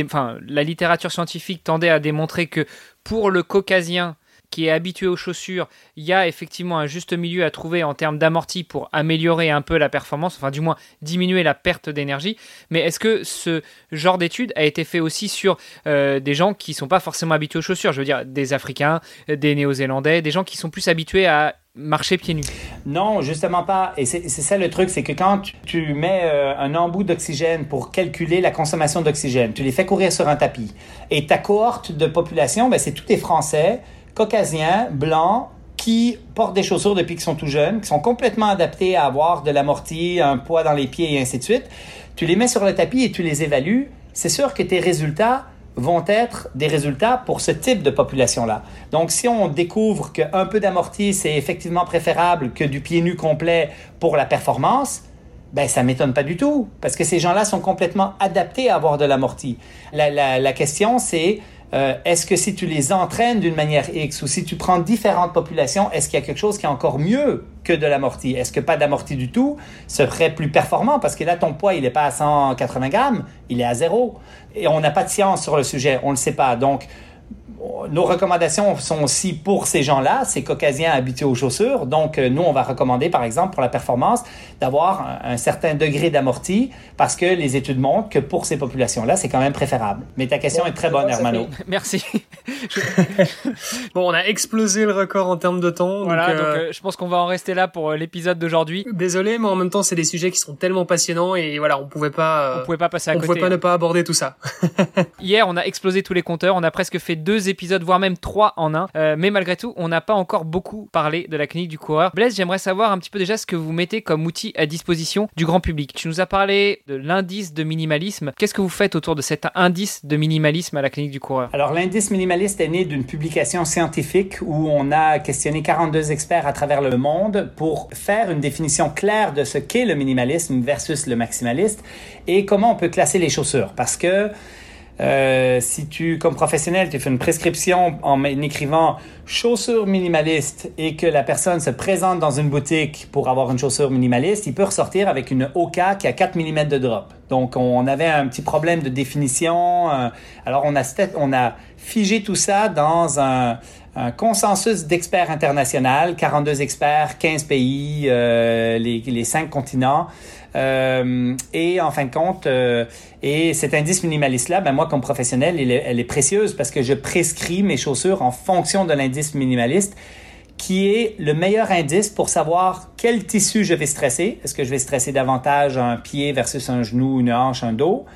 A: enfin, la littérature scientifique tendait à démontrer que pour le caucasien, qui est habitué aux chaussures, il y a effectivement un juste milieu à trouver en termes d'amorti pour améliorer un peu la performance, enfin du moins diminuer la perte d'énergie. Mais est-ce que ce genre d'étude a été fait aussi sur euh, des gens qui sont pas forcément habitués aux chaussures? Je veux dire des Africains, des Néo-Zélandais, des gens qui sont plus habitués à marcher pieds nus
C: Non, justement pas. Et c'est ça le truc, c'est que quand tu, mets euh, un embout d'oxygène pour calculer la consommation d'oxygène, tu les fais courir sur un tapis. Et ta cohorte de population, ben, c'est tous les Français caucasiens, blancs, qui portent des chaussures depuis qu'ils sont tout jeunes, qui sont complètement adaptés à avoir de l'amorti, un poids dans les pieds et ainsi de suite. Tu les mets sur le tapis et tu les évalues. C'est sûr que tes résultats vont être des résultats pour ce type de population-là. Donc, si on découvre qu'un peu d'amorti, c'est effectivement préférable que du pied nu complet pour la performance, ben ça m'étonne pas du tout, parce que ces gens-là sont complètement adaptés à avoir de l'amorti. La, la, la question, c'est euh, est-ce que si tu les entraînes d'une manière X ou si tu prends différentes populations, est-ce qu'il y a quelque chose qui est encore mieux que de l'amorti? Est-ce que pas d'amorti du tout serait plus performant? Parce que là, ton poids, il n'est pas à 180 grammes, il est à zéro. Et on n'a pas de science sur le sujet, on ne le sait pas. Donc, nos recommandations sont aussi pour ces gens-là, ces caucasiens habitués aux chaussures. Donc, euh, nous, on va recommander, par exemple, pour la performance, d'avoir un, certain degré d'amorti parce que les études montrent que pour ces populations-là, c'est quand même préférable. Mais ta question est très bonne, Hermano.
A: Merci.
B: bon, on a explosé le record en termes de temps.
A: Voilà, donc, euh, euh, je pense qu'on va en rester là pour l'épisode d'aujourd'hui.
B: Désolé, mais en même temps, c'est des sujets qui sont tellement passionnants et voilà, on pouvait pas.
A: on pouvait pas passer à
B: on
A: côté.
B: On pouvait pas ne pas aborder tout ça.
A: Hier, on a explosé tous les compteurs. On a presque fait deux épisodes, voire même trois en un. Euh, mais malgré tout, on n'a pas encore beaucoup parlé de la clinique du coureur. Blaise, j'aimerais savoir un petit peu déjà ce que vous mettez comme outil à disposition du grand public. Tu nous as parlé de l'indice de minimalisme. Qu'est-ce que vous faites autour de cet indice de minimalisme à la clinique du coureur?
C: Alors, l'indice minimaliste est né d'une publication scientifique où on a questionné 42 experts à travers le monde pour faire une définition claire de ce qu'est le minimalisme versus le maximaliste et comment on peut classer les chaussures. Parce que euh, si tu, comme professionnel, tu fais une prescription en écrivant chaussures minimalistes et que la personne se présente dans une boutique pour avoir une chaussure minimaliste, il peut ressortir avec une OK qui a 4 mm de drop. Donc, on avait un petit problème de définition. Euh, alors, on a, on a figé tout ça dans un, consensus d'experts international, 42 experts, 15 pays, euh, les, les 5 continents. Euh, et en fin de compte, euh, et cet indice minimaliste-là, ben moi, comme professionnel, elle est, précieuse parce que je prescris mes chaussures en fonction de l'indice minimaliste qui est le meilleur indice pour savoir quel tissu je vais stresser. Est-ce que je vais stresser davantage un pied versus un genou, une hanche, un dos?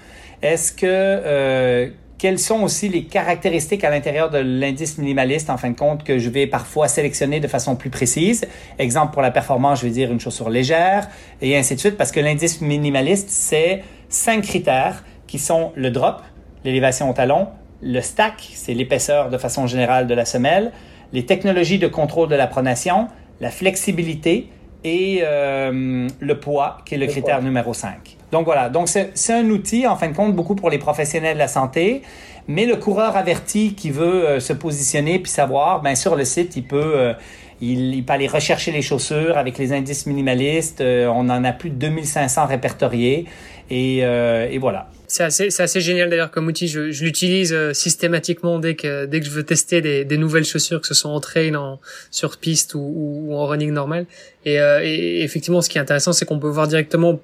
C: Est-ce que euh, quelles sont aussi les caractéristiques à l'intérieur de l'indice minimaliste, en fin de compte, que je vais parfois sélectionner de façon plus précise. Exemple, pour la performance, je vais dire une chaussure légère, et ainsi de suite, parce que l'indice minimaliste, c'est cinq critères qui sont le drop, l'élévation au talon, le stack, c'est l'épaisseur de façon générale de la semelle, les technologies de contrôle de la pronation, la flexibilité et euh, le poids, qui est le, critère numéro 5. Donc voilà, donc c'est un outil en fin de compte beaucoup pour les professionnels de la santé, mais le coureur averti qui veut euh, se positionner puis savoir, ben sur le site il peut euh, il, peut aller rechercher les chaussures avec les indices minimalistes. Euh, on en a plus de 2500 répertoriés et, et voilà.
B: C'est assez, assez génial d'ailleurs comme outil. Je, je l'utilise systématiquement dès que dès que je veux tester des, des nouvelles chaussures, que ce soit en en sur piste ou, ou en running normal. Et, et effectivement, ce qui est intéressant, c'est qu'on peut voir directement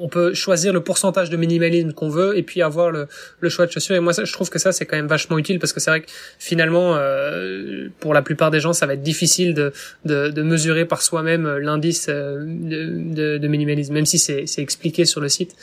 B: on peut choisir le pourcentage de minimalisme qu'on veut et puis avoir le, le, choix de chaussures. Et moi, je trouve que ça, c'est quand même vachement utile parce que c'est vrai que finalement, euh, pour la plupart des gens, ça va être difficile de, de, de mesurer par soi-même l'indice euh, de, de, minimalisme, même si c'est expliqué sur le site.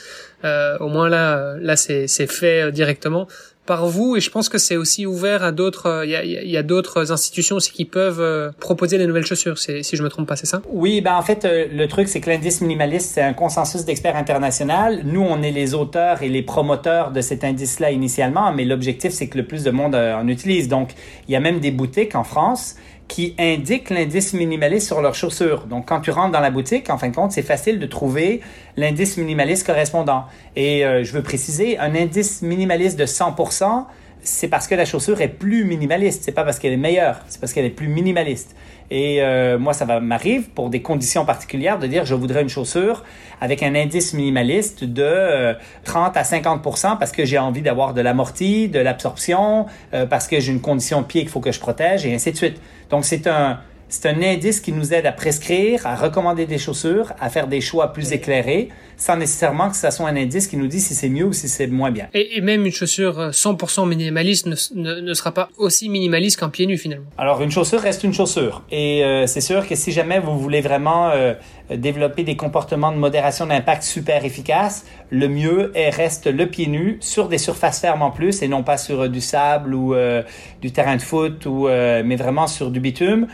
B: Euh, au moins là, là, c'est fait directement. Par vous et je pense que c'est aussi ouvert à d'autres. Il y a, d'autres institutions aussi qui peuvent proposer des nouvelles chaussures. Si je me trompe pas, c'est ça?
C: Oui, ben en fait, le truc c'est que l'indice minimaliste c'est un consensus d'experts international. Nous, on est les auteurs et les promoteurs de cet indice-là initialement, mais l'objectif c'est que le plus de monde en utilise. Donc, il y a même des boutiques en France qui indiquent l'indice minimaliste sur leurs chaussures. Donc, quand tu rentres dans la boutique, en fin de compte, c'est facile de trouver l'indice minimaliste correspondant. Et euh, je veux préciser, un indice minimaliste de 100%, c'est parce que la chaussure est plus minimaliste. C'est pas parce qu'elle est meilleure, c'est parce qu'elle est plus minimaliste. Et euh, moi, ça m'arrive pour des conditions particulières de dire je voudrais une chaussure avec un indice minimaliste de 30 euh, à 50% parce que j'ai envie d'avoir de l'amorti, de l'absorption, parce que j'ai une condition pied qu'il faut que je protège et ainsi de suite. Donc, c'est un, c'est un indice qui nous aide à prescrire, à recommander des chaussures, à faire des choix plus éclairés, sans nécessairement que ce soit un indice qui nous dit si c'est mieux ou si c'est moins bien.
B: Et, même une chaussure 100% euh, minimaliste ne, sera pas aussi minimaliste qu'un pied nu finalement.
C: Alors une chaussure reste une chaussure. Et euh, c'est sûr que si jamais vous voulez vraiment euh, développer des comportements de modération d'impact super efficaces, le mieux est, reste le pied nu sur des surfaces fermes en plus et non pas sur du sable ou du terrain de foot, ou, mais vraiment sur du bitume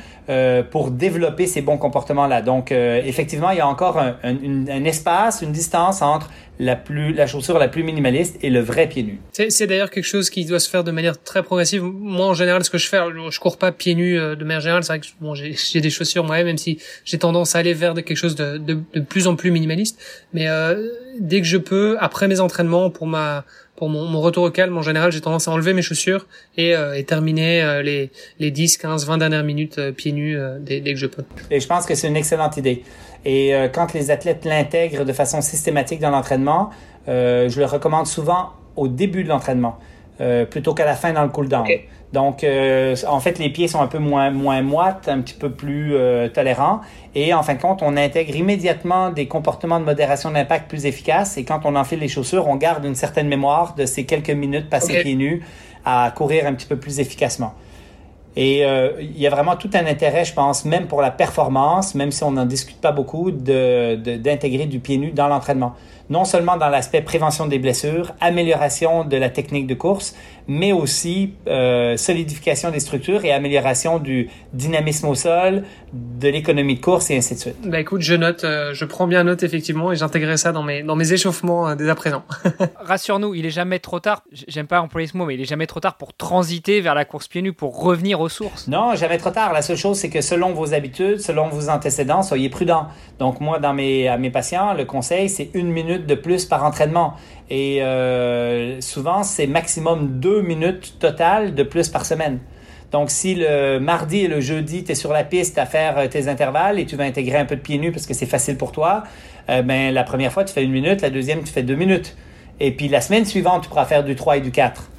C: pour développer ces bons comportements-là. Donc effectivement, il y a encore un, un espace, une distance entre la, plus, la chaussure la plus minimaliste et le vrai pied nu.
B: C'est d'ailleurs quelque chose qui doit se faire de manière très progressive. Moi, en général, ce que je fais, je cours pas pieds nus euh, de manière générale. C'est vrai que bon, j'ai des chaussures moi même si j'ai tendance à aller vers quelque chose de, de, de plus en plus minimaliste. Mais euh, dès que je peux, après mes entraînements, pour ma pour mon, mon, retour au calme, en général, j'ai tendance à enlever mes chaussures et, euh, et terminer euh, les, les 10, 15, 20 dernières minutes euh, pieds nus dès, dès, que je peux.
C: Et je pense que c'est une excellente idée. Et quand les athlètes l'intègrent de façon systématique dans l'entraînement, je le recommande souvent au début de l'entraînement, plutôt qu'à la fin dans le cool-down. Donc, euh, en fait, les pieds sont un peu moins, moins moites, un petit peu plus euh, tolérants. Et en fin de compte, on intègre immédiatement des comportements de modération d'impact plus efficaces. Et quand on enfile les chaussures, on garde une certaine mémoire de ces quelques minutes passées pieds nus à courir un petit peu plus efficacement. Et euh, il y a vraiment tout un intérêt, je pense, même pour la performance, même si on n'en discute pas beaucoup, d'intégrer de, d'intégrer du pied nu dans l'entraînement non seulement dans l'aspect prévention des blessures, amélioration de la technique de course, mais aussi euh, solidification des structures et amélioration du dynamisme au sol, de l'économie de course et ainsi de suite.
B: Bah écoute, je note, euh, je prends bien note effectivement et j'intégrerai ça dans mes dans mes échauffements euh, dès à présent.
A: Rassure-nous, il est jamais trop tard. J'aime pas employer ce mot, mais il est jamais trop tard pour transiter vers la course pieds nus, pour revenir aux sources.
C: Non, jamais trop tard. La seule chose, c'est que selon vos habitudes, selon vos antécédents, soyez prudents. Donc moi, dans mes à mes patients, le conseil, c'est une minute de plus par entraînement. Et euh, souvent, c'est maximum deux minutes totales de plus par semaine. Donc, si le mardi et le jeudi, tu es sur la piste à faire euh, tes intervalles et tu vas intégrer un peu de pieds nus parce que c'est facile pour toi, euh, ben, la première fois, tu fais une minute, la deuxième, tu fais deux minutes. Et puis, la semaine suivante, tu pourras faire du 3 et du 4.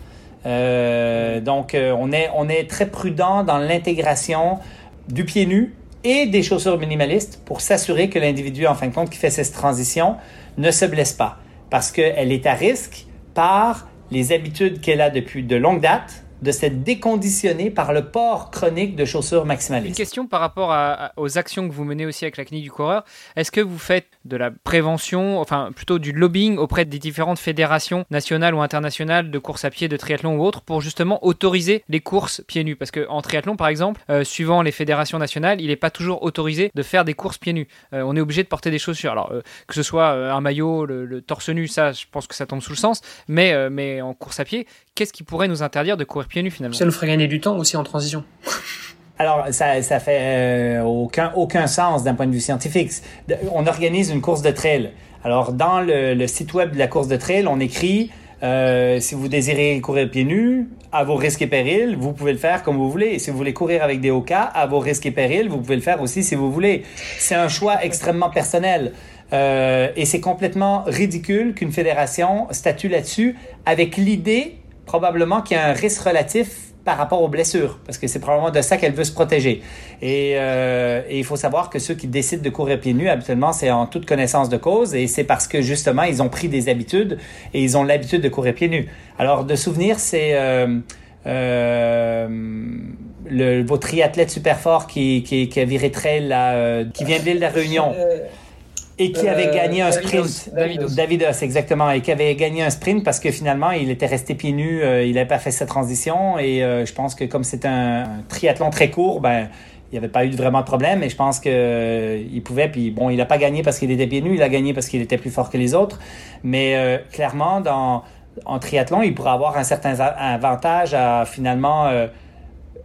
C: donc, on, est, on est très prudent dans l'intégration du pied nu et des chaussures minimalistes pour s'assurer que l'individu, en fin de compte, qui fait cette transition, ne se blesse pas parce qu'elle est à risque par les habitudes qu'elle a depuis de longue date de s'être déconditionné par le port chronique de chaussures maximalistes.
A: Une question par rapport aux actions que vous menez aussi avec la clinique du coureur. Est-ce que vous faites de la prévention, enfin plutôt du lobbying auprès des différentes fédérations nationales ou internationales de course à pied, de triathlon ou autres, pour justement autoriser les courses pieds nus? Parce qu'en triathlon, par exemple, euh, suivant les fédérations nationales, il n'est pas toujours autorisé de faire des courses pieds nus. Euh, on est obligé de porter des chaussures. Alors, euh, que ce soit un maillot, le, le, torse nu, ça, je pense que ça tombe sous le sens. Mais, mais en course à pied, qu'est-ce qui pourrait nous interdire de courir pieds nus finalement?
B: Ça nous ferait gagner du temps aussi en transition.
C: Alors, ça, ça fait euh, aucun, aucun sens d'un point de vue scientifique. On organise une course de trail. Alors, dans le, site web de la course de trail, on écrit euh, si vous désirez courir pieds nus, à vos risques et périls, vous pouvez le faire comme vous voulez. Et si vous voulez courir avec des hauts cas, à vos risques et périls, vous pouvez le faire aussi si vous voulez. C'est un choix extrêmement personnel. Euh, et c'est complètement ridicule qu'une fédération statue là-dessus avec l'idée probablement qu'il y a un risque relatif par rapport aux blessures, parce que c'est probablement de ça qu'elle veut se protéger. Euh, et, il faut savoir que ceux qui décident de courir pieds nus, habituellement, c'est en toute connaissance de cause, et c'est parce que justement, ils ont pris des habitudes et ils ont l'habitude de courir pieds nus. Alors, de souvenir, c'est euh, euh, le, votre triathlète super fort qui, qui, qui a viré trail, là, qui vient de l'île de la Réunion. Et qui avait gagné un sprint.
B: Davidos.
C: Davidos, exactement. Et qui avait gagné un sprint parce que finalement, il était resté pieds nus. il n'avait pas fait sa transition. Et je pense que comme c'est un, triathlon très court, ben, il n'y avait pas eu vraiment de problème. Et je pense qu'il pouvait. Puis bon, il n'a pas gagné parce qu'il était pieds nus. Il a gagné parce qu'il était plus fort que les autres. Mais clairement, dans en triathlon, il pourrait avoir un certain avantage à finalement euh,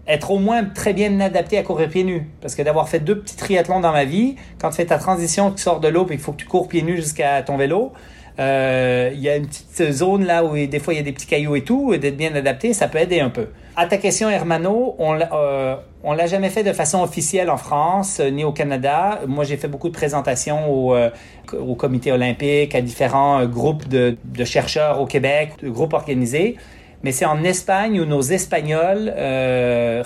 C: être au moins très bien adapté à courir pieds nus. Parce que d'avoir fait deux petits triathlons dans ma vie, quand tu fais ta transition, tu sors de l'eau et qu'il faut que tu cours pieds nus jusqu'à ton vélo, euh, il y a une petite zone là où des fois il y a des petits cailloux et tout, et d'être bien adapté, ça peut aider un peu. À ta question, Hermano, on euh, on l'a jamais fait de façon officielle en France euh, ni au Canada. Moi, j'ai fait beaucoup de présentations au, euh, au comité olympique, à différents groupes de, de, chercheurs au Québec, de groupes organisés. Mais c'est en Espagne où nos Espagnols,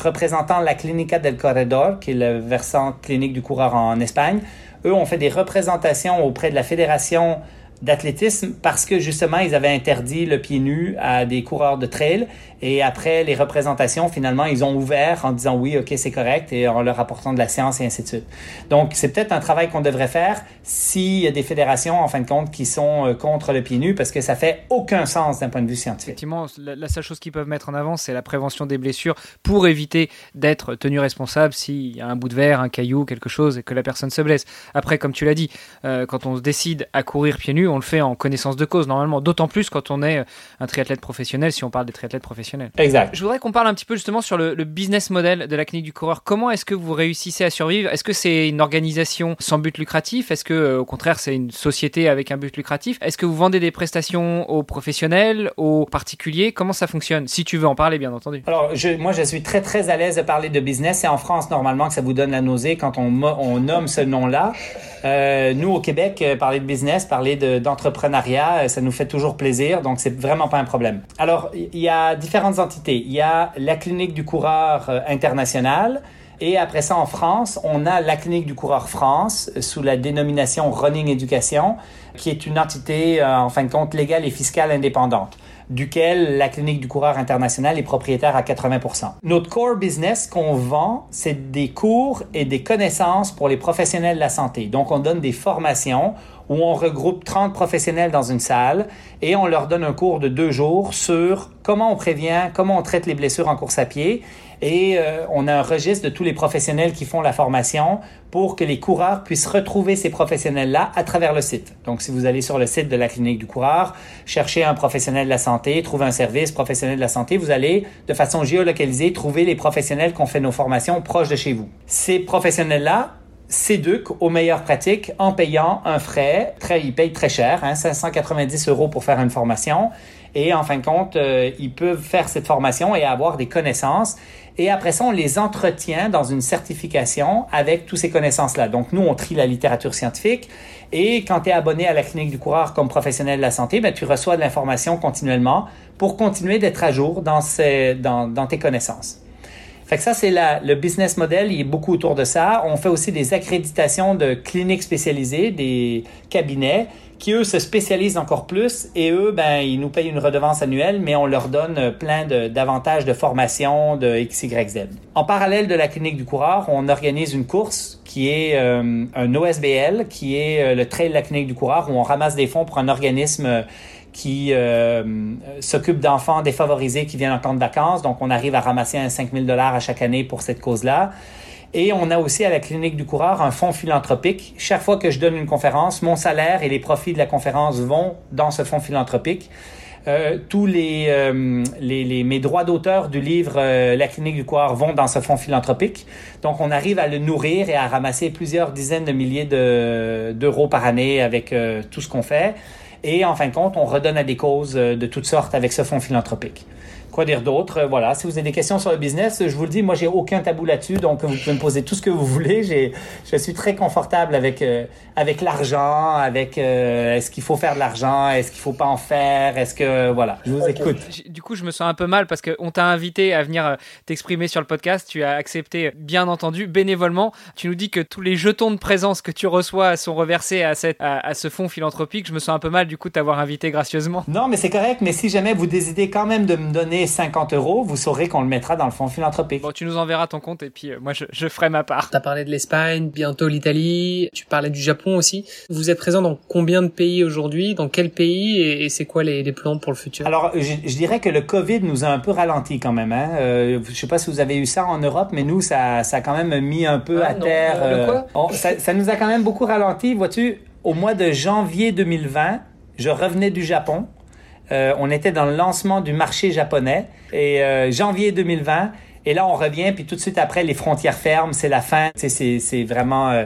C: représentant la Clínica del Corredor, qui est le versant clinique du coureur en Espagne, eux ont fait des représentations auprès de la Fédération d'athlétisme parce que justement ils avaient interdit le pied nu à des coureurs de trail. Et après les représentations finalement ils ont ouvert en disant oui ok c'est correct et en leur apportant de la science et ainsi de suite. Donc c'est peut-être un travail qu'on devrait faire s'il y a des fédérations en fin de compte qui sont euh, contre le pied nu parce que ça fait aucun sens d'un point de vue scientifique.
A: Effectivement la, seule chose qu'ils peuvent mettre en avant c'est la prévention des blessures pour éviter d'être tenu responsable s'il y a un bout de verre un caillou quelque chose et que la personne se blesse. Après comme tu l'as dit euh, quand on se décide à courir pieds nus on le fait en connaissance de cause normalement, d'autant plus quand on est euh, un triathlète professionnel, si on parle des triathlètes professionnels.
C: Exact.
A: Je voudrais qu'on parle un petit peu justement sur le, business model de la clinique du coureur. Comment est-ce que vous réussissez à survivre? Est-ce que c'est une organisation sans but lucratif? Est-ce que euh, au contraire c'est une société avec un but lucratif? Est-ce que vous vendez des prestations aux professionnels, aux particuliers? Comment ça fonctionne? Si tu veux en parler, bien entendu.
C: Alors, je, moi, je suis très très à l'aise de parler de business. C'est en France normalement que ça vous donne la nausée quand on, on nomme ce nom-là. Euh, nous, au Québec, parler de business, parler d'entrepreneuriat, euh, ça nous fait toujours plaisir, donc c'est vraiment pas un problème. Alors, il y a différentes entités. Il y a la clinique du coureur international. Et après ça, en France, on a la clinique du coureur France sous la dénomination Running Education, qui est une entité, en fin de compte, légale et fiscale indépendante duquel la clinique du coureur international est propriétaire à 80%. Notre core business qu'on vend, c'est des cours et des connaissances pour les professionnels de la santé. Donc, on donne des formations où on regroupe 30 professionnels dans une salle et on leur donne un cours de deux jours sur comment on prévient, comment on traite les blessures en course à pied et euh, on a un registre de tous les professionnels qui font la formation pour que les coureurs puissent retrouver ces professionnels-là à travers le site. Donc, si vous allez sur le site de la clinique du coureur, cherchez un professionnel de la santé, trouver un service professionnel de la santé, vous allez, de façon géolocalisée, trouver les professionnels qui ont fait nos formations proches de chez vous. Ces professionnels-là s'éduquent aux meilleures pratiques en payant un frais. Très, ils payent très cher, hein, 590 euros pour faire une formation. Et en fin de compte, euh, ils peuvent faire cette formation et avoir des connaissances. Et après ça, on les entretient dans une certification avec toutes ces connaissances-là. Donc, nous, on trie la littérature scientifique. Et quand tu es abonné à la clinique du coureur comme professionnel de la santé, ben, tu reçois de l'information continuellement pour continuer d'être à jour dans, ces, dans, dans tes connaissances. Fait que ça, c'est le business model, il est beaucoup autour de ça. On fait aussi des accréditations de cliniques spécialisées, des cabinets qui, eux, se spécialisent encore plus et eux, ben, ils nous payent une redevance annuelle, mais on leur donne plein d'avantages de, formation de XYZ. En parallèle de la clinique du coureur, on organise une course qui est euh, un OSBL, qui est euh, le trail de la clinique du coureur, où on ramasse des fonds pour un organisme qui euh, s'occupe d'enfants défavorisés qui viennent en camp de vacances. Donc, on arrive à ramasser un 5 000 à chaque année pour cette cause-là. Et on a aussi à la clinique du coureur un fonds philanthropique. Chaque fois que je donne une conférence, mon salaire et les profits de la conférence vont dans ce fonds philanthropique. Euh, tous les, euh, les, mes droits d'auteur du livre La clinique du coureur vont dans ce fonds philanthropique. Donc, on arrive à le nourrir et à ramasser plusieurs dizaines de milliers d'euros par année avec tout ce qu'on fait. Et en fin de compte, on redonne à des causes de toutes sortes avec ce fonds philanthropique. Quoi dire d'autre? Euh, voilà, si vous avez des questions sur le business, je vous le dis, moi, j'ai aucun tabou là-dessus, donc vous pouvez me poser tout ce que vous voulez. J'ai, je suis très confortable avec, euh, avec l'argent, avec euh, est-ce qu'il faut faire de l'argent, est-ce qu'il faut pas en faire, est-ce que, voilà, je vous écoute.
A: Du coup, je me sens un peu mal parce qu'on t'a invité à venir t'exprimer sur le podcast, tu as accepté, bien entendu, bénévolement. Tu nous dis que tous les jetons de présence que tu reçois sont reversés à, cette, à, à ce fonds philanthropique. Je me sens un peu mal, du coup, de t'avoir invité gracieusement.
C: Non, mais c'est correct, mais si jamais vous décidez quand même de me donner 50 euros, vous saurez qu'on le mettra dans le fonds philanthropique.
A: Bon, tu nous enverras ton compte et puis euh, moi je, je, ferai ma part.
B: Tu as parlé de l'Espagne, bientôt l'Italie, tu parlais du Japon aussi. Vous êtes présent dans combien de pays aujourd'hui? Dans quel pays? Et, c'est quoi les, les, plans pour le futur?
C: Alors, je, je, dirais que le Covid nous a un peu ralenti quand même. Hein. Euh, je sais pas si vous avez eu ça en Europe, mais nous, ça, ça a quand même mis un peu
B: ah,
C: à terre.
B: Euh, quoi?
C: ça, ça nous a quand même beaucoup ralenti. Vois-tu, au mois de janvier 2020, je revenais du Japon. Euh, on était dans le lancement du marché japonais et euh, janvier 2020 et là on revient puis tout de suite après les frontières ferment, c'est la fin, c'est vraiment euh,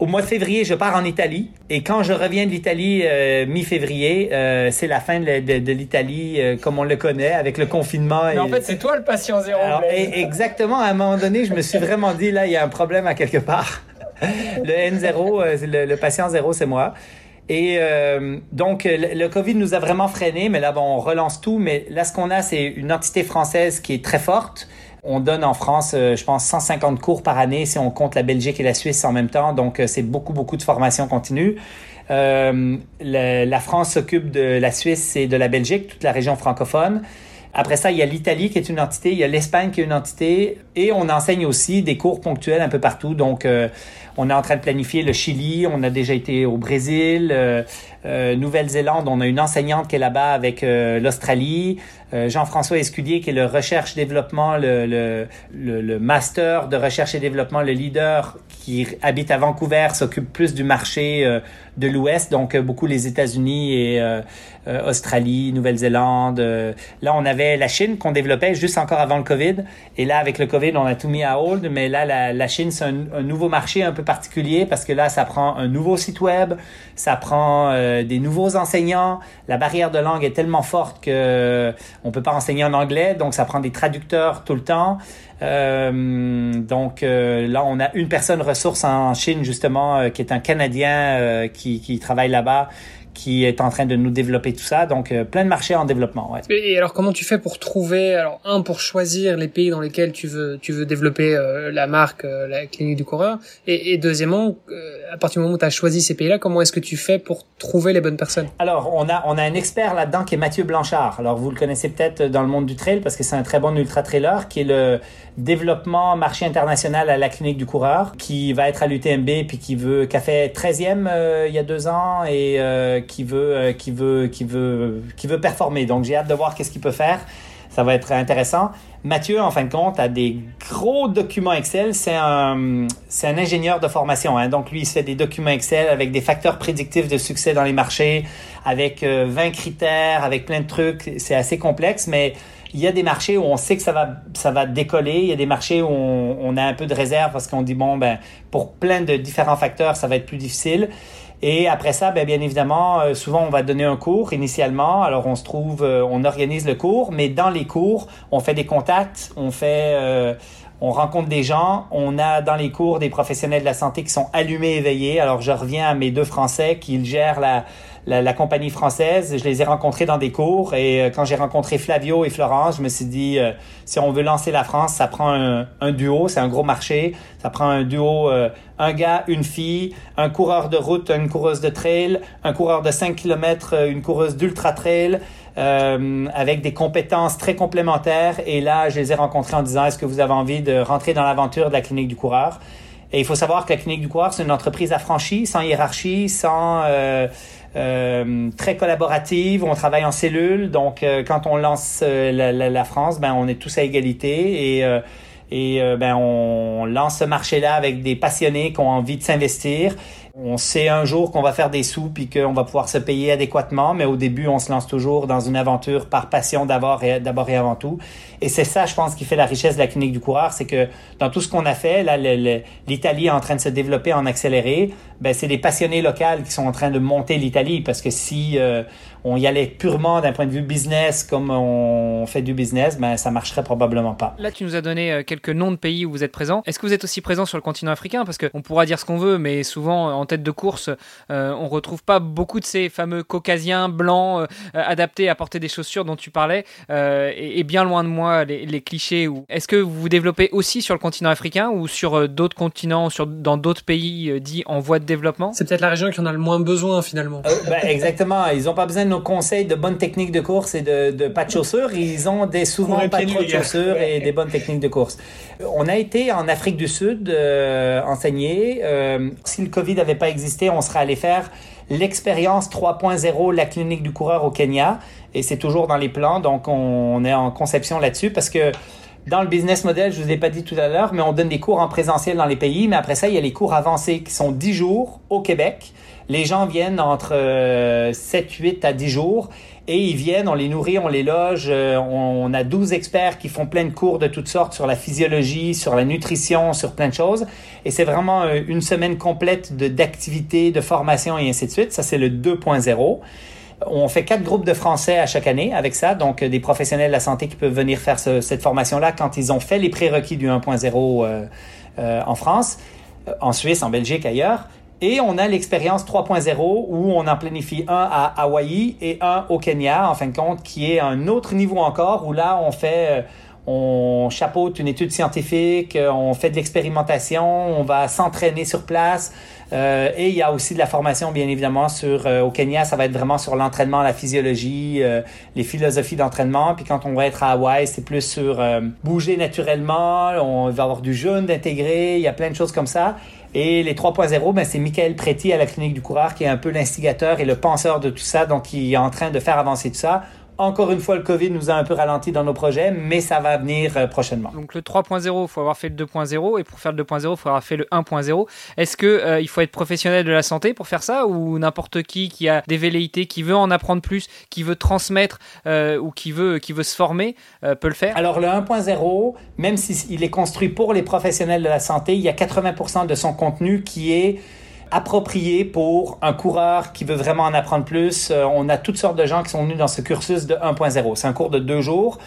C: au mois de février, je pars en Italie et quand je reviens de l'Italie mi-février, c'est la fin de, de, de l'Italie comme on le connaît avec le confinement.
B: Mais en fait, c'est toi le patient zéro.
C: Alors, et, exactement, à un moment donné, je me suis vraiment dit là, il y a un problème à quelque part. le N0, le, le patient zéro, c'est moi. Et euh, donc, le, COVID nous a vraiment freiné, mais là, bon, on relance tout. Mais là, ce qu'on a, c'est une entité française qui est très forte. On donne en France, euh, je pense, 150 cours par année si on compte la Belgique et la Suisse en même temps. Donc, euh, c'est beaucoup, beaucoup de formation continue. Euh, la France s'occupe de la Suisse et de la Belgique, toute la région francophone. Après ça, il y a l'Italie qui est une entité, il y a l'Espagne qui est une entité, et on enseigne aussi des cours ponctuels un peu partout. Donc, euh, on est en train de planifier le Chili, on a déjà été au Brésil, euh, euh, Nouvelle-Zélande, on a une enseignante qui est là-bas avec l'Australie, Jean-François Escudier qui est le recherche-développement, le, le, le, master de recherche et développement, le leader qui habite à Vancouver, s'occupe plus du marché de l'Ouest, donc beaucoup les États-Unis et Australie, Nouvelle-Zélande. là, on avait la Chine qu'on développait juste encore avant le COVID, et là, avec le COVID, on a tout mis à hold, mais là, la, la Chine, c'est un, nouveau marché un peu particulier parce que là, ça prend un nouveau site web, ça prend euh, des nouveaux enseignants. La barrière de langue est tellement forte que euh, on peut pas enseigner en anglais, donc ça prend des traducteurs tout le temps. Euh, donc euh, là, on a une personne ressource en Chine justement qui est un Canadien qui, qui travaille là-bas qui est en train de nous développer tout ça. Donc, euh, plein de marchés en développement. Ouais.
B: Et alors, comment tu fais pour trouver, alors un pour choisir les pays dans lesquels tu veux tu veux développer euh, la marque, euh, la clinique du coureur, et, et deuxièmement, à partir du moment où tu as choisi ces pays-là, comment est-ce que tu fais pour trouver les bonnes personnes?
C: Alors, on a on a un expert là-dedans qui est Mathieu Blanchard. Alors, vous le connaissez peut-être dans le monde du trail parce que c'est un très bon ultra trailer qui est le développement marché international à la clinique du coureur, qui va être à l'UTMB puis qui veut qui a fait 13e il y a deux ans et qui veut, euh, qui veut, qui veut, qui veut performer. Donc j'ai hâte de voir qu'est-ce qu'il peut faire. Ça va être intéressant. Mathieu, en fin de compte, a des gros documents Excel. C'est un, c'est un ingénieur de formation. Hein. Donc lui, il fait des documents Excel avec des facteurs prédictifs de succès dans les marchés, avec 20 euh, critères, avec plein de trucs. C'est assez complexe, mais il y a des marchés où on sait que ça va, ça va décoller. Il y a des marchés où on, on a un peu de réserve parce qu'on dit, bon, ben, pour plein de différents facteurs, ça va être plus difficile. Et après ça, ben, bien évidemment, euh, souvent on va donner un cours initialement. Alors on se trouve, euh, on organise le cours, mais dans les cours, on fait des contacts, on fait, euh, on rencontre des gens. On a dans les cours des professionnels de la santé qui sont allumés, éveillés. Alors je reviens à mes deux Français qui gèrent la la, compagnie française. Je les ai rencontrés dans des cours et euh, quand j'ai rencontré Flavio et Florence, je me suis dit, euh, si on veut lancer la France, ça prend un, duo, c'est un gros marché. Ça prend un duo, euh, un gars, une fille, un coureur de route, une coureuse de trail, un coureur de 5 km, une coureuse d'ultra trail. avec des compétences très complémentaires. Et là, je les ai rencontrés en disant, est-ce que vous avez envie de rentrer dans l'aventure de la clinique du coureur? Et il faut savoir que la clinique du coureur, c'est une entreprise affranchie, sans hiérarchie, sans euh, très collaborative. On travaille en cellule, donc euh, quand on lance euh, la, la, la, France, ben on est tous à égalité et et ben on lance ce marché-là avec des passionnés qui ont envie de s'investir. On sait un jour qu'on va faire des sous puis qu'on va pouvoir se payer adéquatement, mais au début, on se lance toujours dans une aventure par passion d'abord et, avant tout. Et c'est ça, je pense, qui fait la richesse de la clinique du coureur, c'est que dans tout ce qu'on a fait, là, l'Italie est en train de se développer en accéléré. Ben, c'est des passionnés locaux qui sont en train de monter l'Italie parce que si euh, on y allait purement d'un point de vue business comme on fait du business, ben ça marcherait probablement pas.
A: Là, tu nous as donné euh, quelques noms de pays où vous êtes présents. Est-ce que vous êtes aussi présent sur le continent africain? Parce qu'on pourra dire ce qu'on veut, mais souvent en tête de course, euh, on retrouve pas beaucoup de ces fameux caucasiens blancs adaptés à porter des chaussures dont tu parlais, et, bien loin de moi les, les clichés. Est-ce que vous vous développez aussi sur le continent africain ou sur d'autres continents, sur dans d'autres pays dits en voie de développement?
B: C'est peut-être la région qui en a le moins besoin finalement.
C: ben, exactement. Ils ont pas besoin nos conseils de bonnes techniques de course et de, de pas de chaussures, ils ont des souvent pas trop de chaussures et des bonnes techniques de course. On a été en Afrique du Sud euh, enseigner. Euh, si le Covid n'avait pas existé, on serait allé faire l'expérience 3.0, la clinique du coureur au Kenya. Et c'est toujours dans les plans, donc on est en conception là-dessus parce que dans le business model, je vous ai pas dit tout à l'heure, mais on donne des cours en présentiel dans les pays, mais après ça, il y a les cours avancés qui sont 10 jours au Québec. Les gens viennent entre 7, euh, 8 à 10 jours et ils viennent, on les nourrit, on les loge. Euh, on, a 12 experts qui font plein de cours de toutes sortes sur la physiologie, sur la nutrition, sur plein de choses. Et c'est vraiment euh, une semaine complète d'activités, de, formation et ainsi de suite. Ça, c'est le 2.0. On fait quatre groupes de Français à chaque année avec ça, donc des professionnels de la santé qui peuvent venir faire cette formation-là quand ils ont fait les prérequis du 1.0 en France, en Suisse, en Belgique, ailleurs. Et on a l'expérience 3.0 où on en planifie un à Hawaï et un au Kenya, en fin de compte, qui est un autre niveau encore, où là, on fait, euh, on chapeaute une étude scientifique, euh, on fait de l'expérimentation, on va s'entraîner sur place. Euh, et il y a aussi de la formation, bien évidemment, sur au Kenya, ça va être vraiment sur l'entraînement, la physiologie, les philosophies d'entraînement. Puis quand on va être à Hawaï, c'est plus sur bouger naturellement, on va avoir du jeûne d'intégrer, il y a plein de choses comme ça. Et les 3.0, ben, c'est Michael Préti à la Clinique du Coureur qui est un peu l'instigateur et le penseur de tout ça, donc qui est en train de faire avancer tout ça. Encore une fois, le COVID nous a un peu ralenti dans nos projets, mais ça va venir euh, prochainement.
A: Donc le 3.0, il faut avoir fait le 2.0 et pour faire le 2.0, il faut avoir fait le 1.0. Est-ce que euh, il faut être professionnel de la santé pour faire ça ou n'importe qui qui a des velléités, qui veut en apprendre plus, qui veut transmettre euh, ou qui veut qui veut se former peut le faire?
C: Alors le 1.0, même s'il est construit pour les professionnels de la santé, il y a 80% de son contenu qui est approprié pour un coureur qui veut vraiment en apprendre plus. Euh, on a toutes sortes de gens qui sont venus dans ce cursus de 1.0. C'est un cours de deux jours.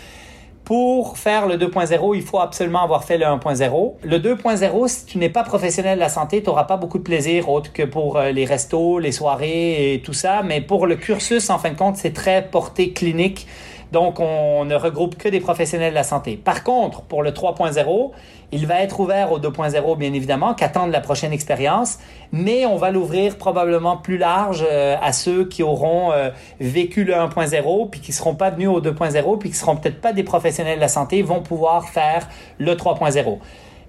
C: Pour faire le 2.0, il faut absolument avoir fait le 1.0. Le 2.0, si tu n'es pas professionnel de la santé, tu n'auras pas beaucoup de plaisir autre que pour euh, les restos, les soirées et tout ça. Mais pour le cursus, en fin de compte, c'est très porté clinique. Donc, on ne regroupe que des professionnels de la santé. Par contre, pour le 3.0, il va être ouvert au 2.0, bien évidemment, qu'attendent la prochaine expérience, mais on va l'ouvrir probablement plus large euh, à ceux qui auront euh, vécu le 1.0, puis qui seront pas venus au 2.0, puis qui seront peut-être pas des professionnels de la santé, vont pouvoir faire le 3.0.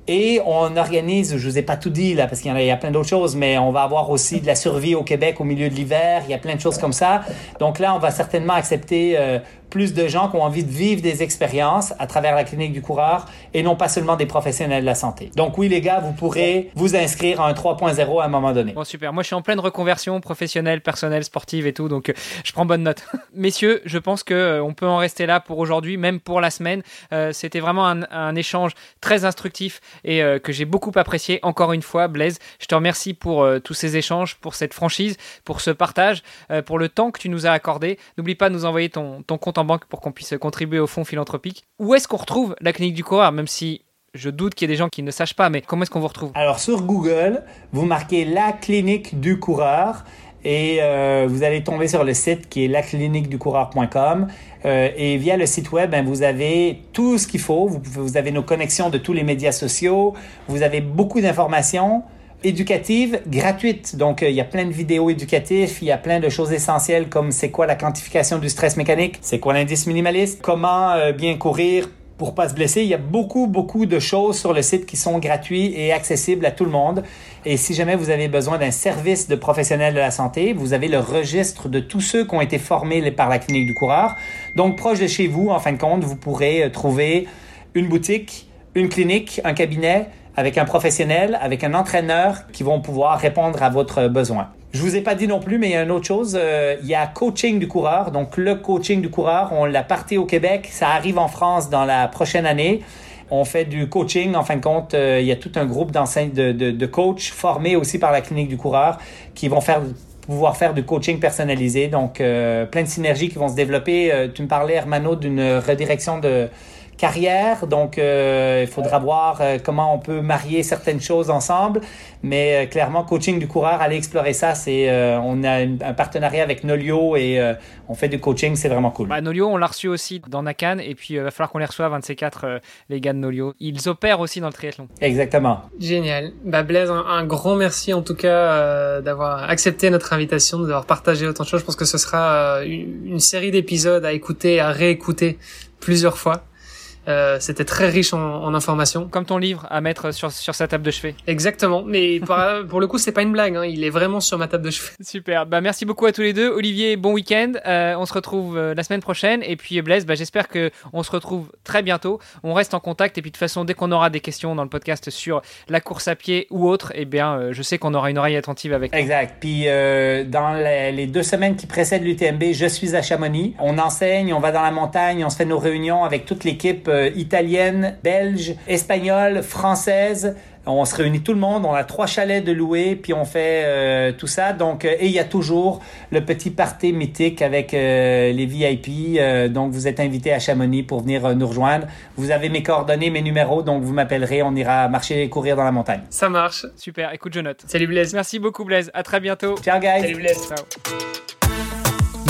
C: Et on organise, je vous ai pas tout dit là, parce qu'il y, a, plein d'autres choses, mais on va avoir aussi de la survie au Québec au milieu de l'hiver. Il y a plein de choses comme ça. Donc là, on va certainement accepter euh, plus de gens qui ont envie de vivre des expériences à travers la clinique du coureur et non pas seulement des professionnels de la santé. Donc oui, les gars, vous pourrez vous inscrire à un 3.0 à un moment donné.
A: Bon, super. Moi, je suis en pleine reconversion professionnelle, personnelle, sportive et tout, donc euh, je prends bonne note. Messieurs, je pense que euh, on peut en rester là pour aujourd'hui, même pour la semaine. Euh, c'était vraiment un, échange très instructif et que j'ai beaucoup apprécié. Encore une fois, Blaise, je te remercie pour tous ces échanges, pour cette franchise, pour ce partage, pour le temps que tu nous as accordé. N'oublie pas de nous envoyer ton, ton compte en banque pour qu'on puisse contribuer au fonds philanthropique. Où est-ce qu'on retrouve la clinique du coureur, même si je doute qu'il y ait des gens qui ne sachent pas, mais comment est-ce qu'on vous retrouve?
C: Alors sur Google, vous marquez la clinique du coureur et euh, vous allez tomber sur le site qui est lacliniqueducoureur.com euh, et via le site web, ben, vous avez tout ce qu'il faut. Vous, vous avez nos connexions de tous les médias sociaux, vous avez beaucoup d'informations éducative gratuite. Donc, euh, il y a plein de vidéos éducatives, il y a plein de choses essentielles comme c'est quoi la quantification du stress mécanique, c'est quoi l'indice minimaliste, comment euh, bien courir pour pas se blesser. Il y a beaucoup, beaucoup de choses sur le site qui sont gratuits et accessibles à tout le monde. Et si jamais vous avez besoin d'un service de professionnel de la santé, vous avez le registre de tous ceux qui ont été formés par la clinique du coureur. Donc, proche de chez vous, en fin de compte, vous pourrez euh, trouver une boutique, une clinique, un cabinet, avec un professionnel, avec un entraîneur qui vont pouvoir répondre à votre besoin. Je vous ai pas dit non plus, mais il y a une autre chose. Euh, il y a coaching du coureur. Donc le coaching du coureur, on l'a parti au Québec. Ça arrive en France dans la prochaine année. On fait du coaching. En fin de compte, euh, il y a tout un groupe d'enseignants, de, de, de coachs formés aussi par la clinique du coureur qui vont faire pouvoir faire du coaching personnalisé. Donc, euh, plein de synergies qui vont se développer. tu me parlais, Hermano, d'une redirection de carrière. Donc, euh, il faudra voir euh, comment on peut marier certaines choses ensemble. Mais euh, clairement, coaching du coureur, aller explorer ça, c'est on a un partenariat avec Nolio et on fait du coaching, c'est vraiment cool.
A: Bah, Nolio, on l'a reçu aussi dans Nakan et puis il va falloir qu'on les reçoive un de ces quatre, les gars de Nolio. Ils opèrent aussi dans le triathlon.
C: Exactement.
B: Génial. Bah Blaise, un, grand merci en tout cas d'avoir accepté notre invitation, d'avoir partagé autant de choses. Je pense que ce sera une série d'épisodes à écouter, à réécouter plusieurs fois. Euh, c'était très riche en, en, informations.
A: Comme ton livre à mettre sur, sur sa table de chevet.
B: Exactement. Mais pour, pour le coup, c'est pas une blague. Hein. Il est vraiment sur ma table de chevet.
A: Super. Bah, merci beaucoup à tous les deux. Olivier, bon week-end. Euh, on se retrouve euh, la semaine prochaine. Et puis Blaise, bah, j'espère que on se retrouve très bientôt. On reste en contact. Et puis de toute façon, dès qu'on aura des questions dans le podcast sur la course à pied ou autre, eh bien, euh, je sais qu'on aura une oreille attentive avec.
C: Exact. Puis dans les, les, deux semaines qui précèdent l'UTMB, je suis à Chamonix. On enseigne, on va dans la montagne, on se fait nos réunions avec toute l'équipe euh, italienne, belge, espagnole, française. On se réunit tout le monde, on a trois chalets de louer, puis on fait euh, tout ça. Donc, euh, et il y a toujours le petit party mythique avec les VIP. donc, vous êtes invité à Chamonix pour venir nous rejoindre. Vous avez mes coordonnées, mes numéros, donc vous m'appellerez. On ira marcher et courir dans la montagne.
B: Ça marche.
A: Super. Écoute, je note.
B: Salut Blaise.
A: Merci beaucoup Blaise. À très bientôt.
C: Ciao guys.
B: Salut Blaise.
A: Ciao.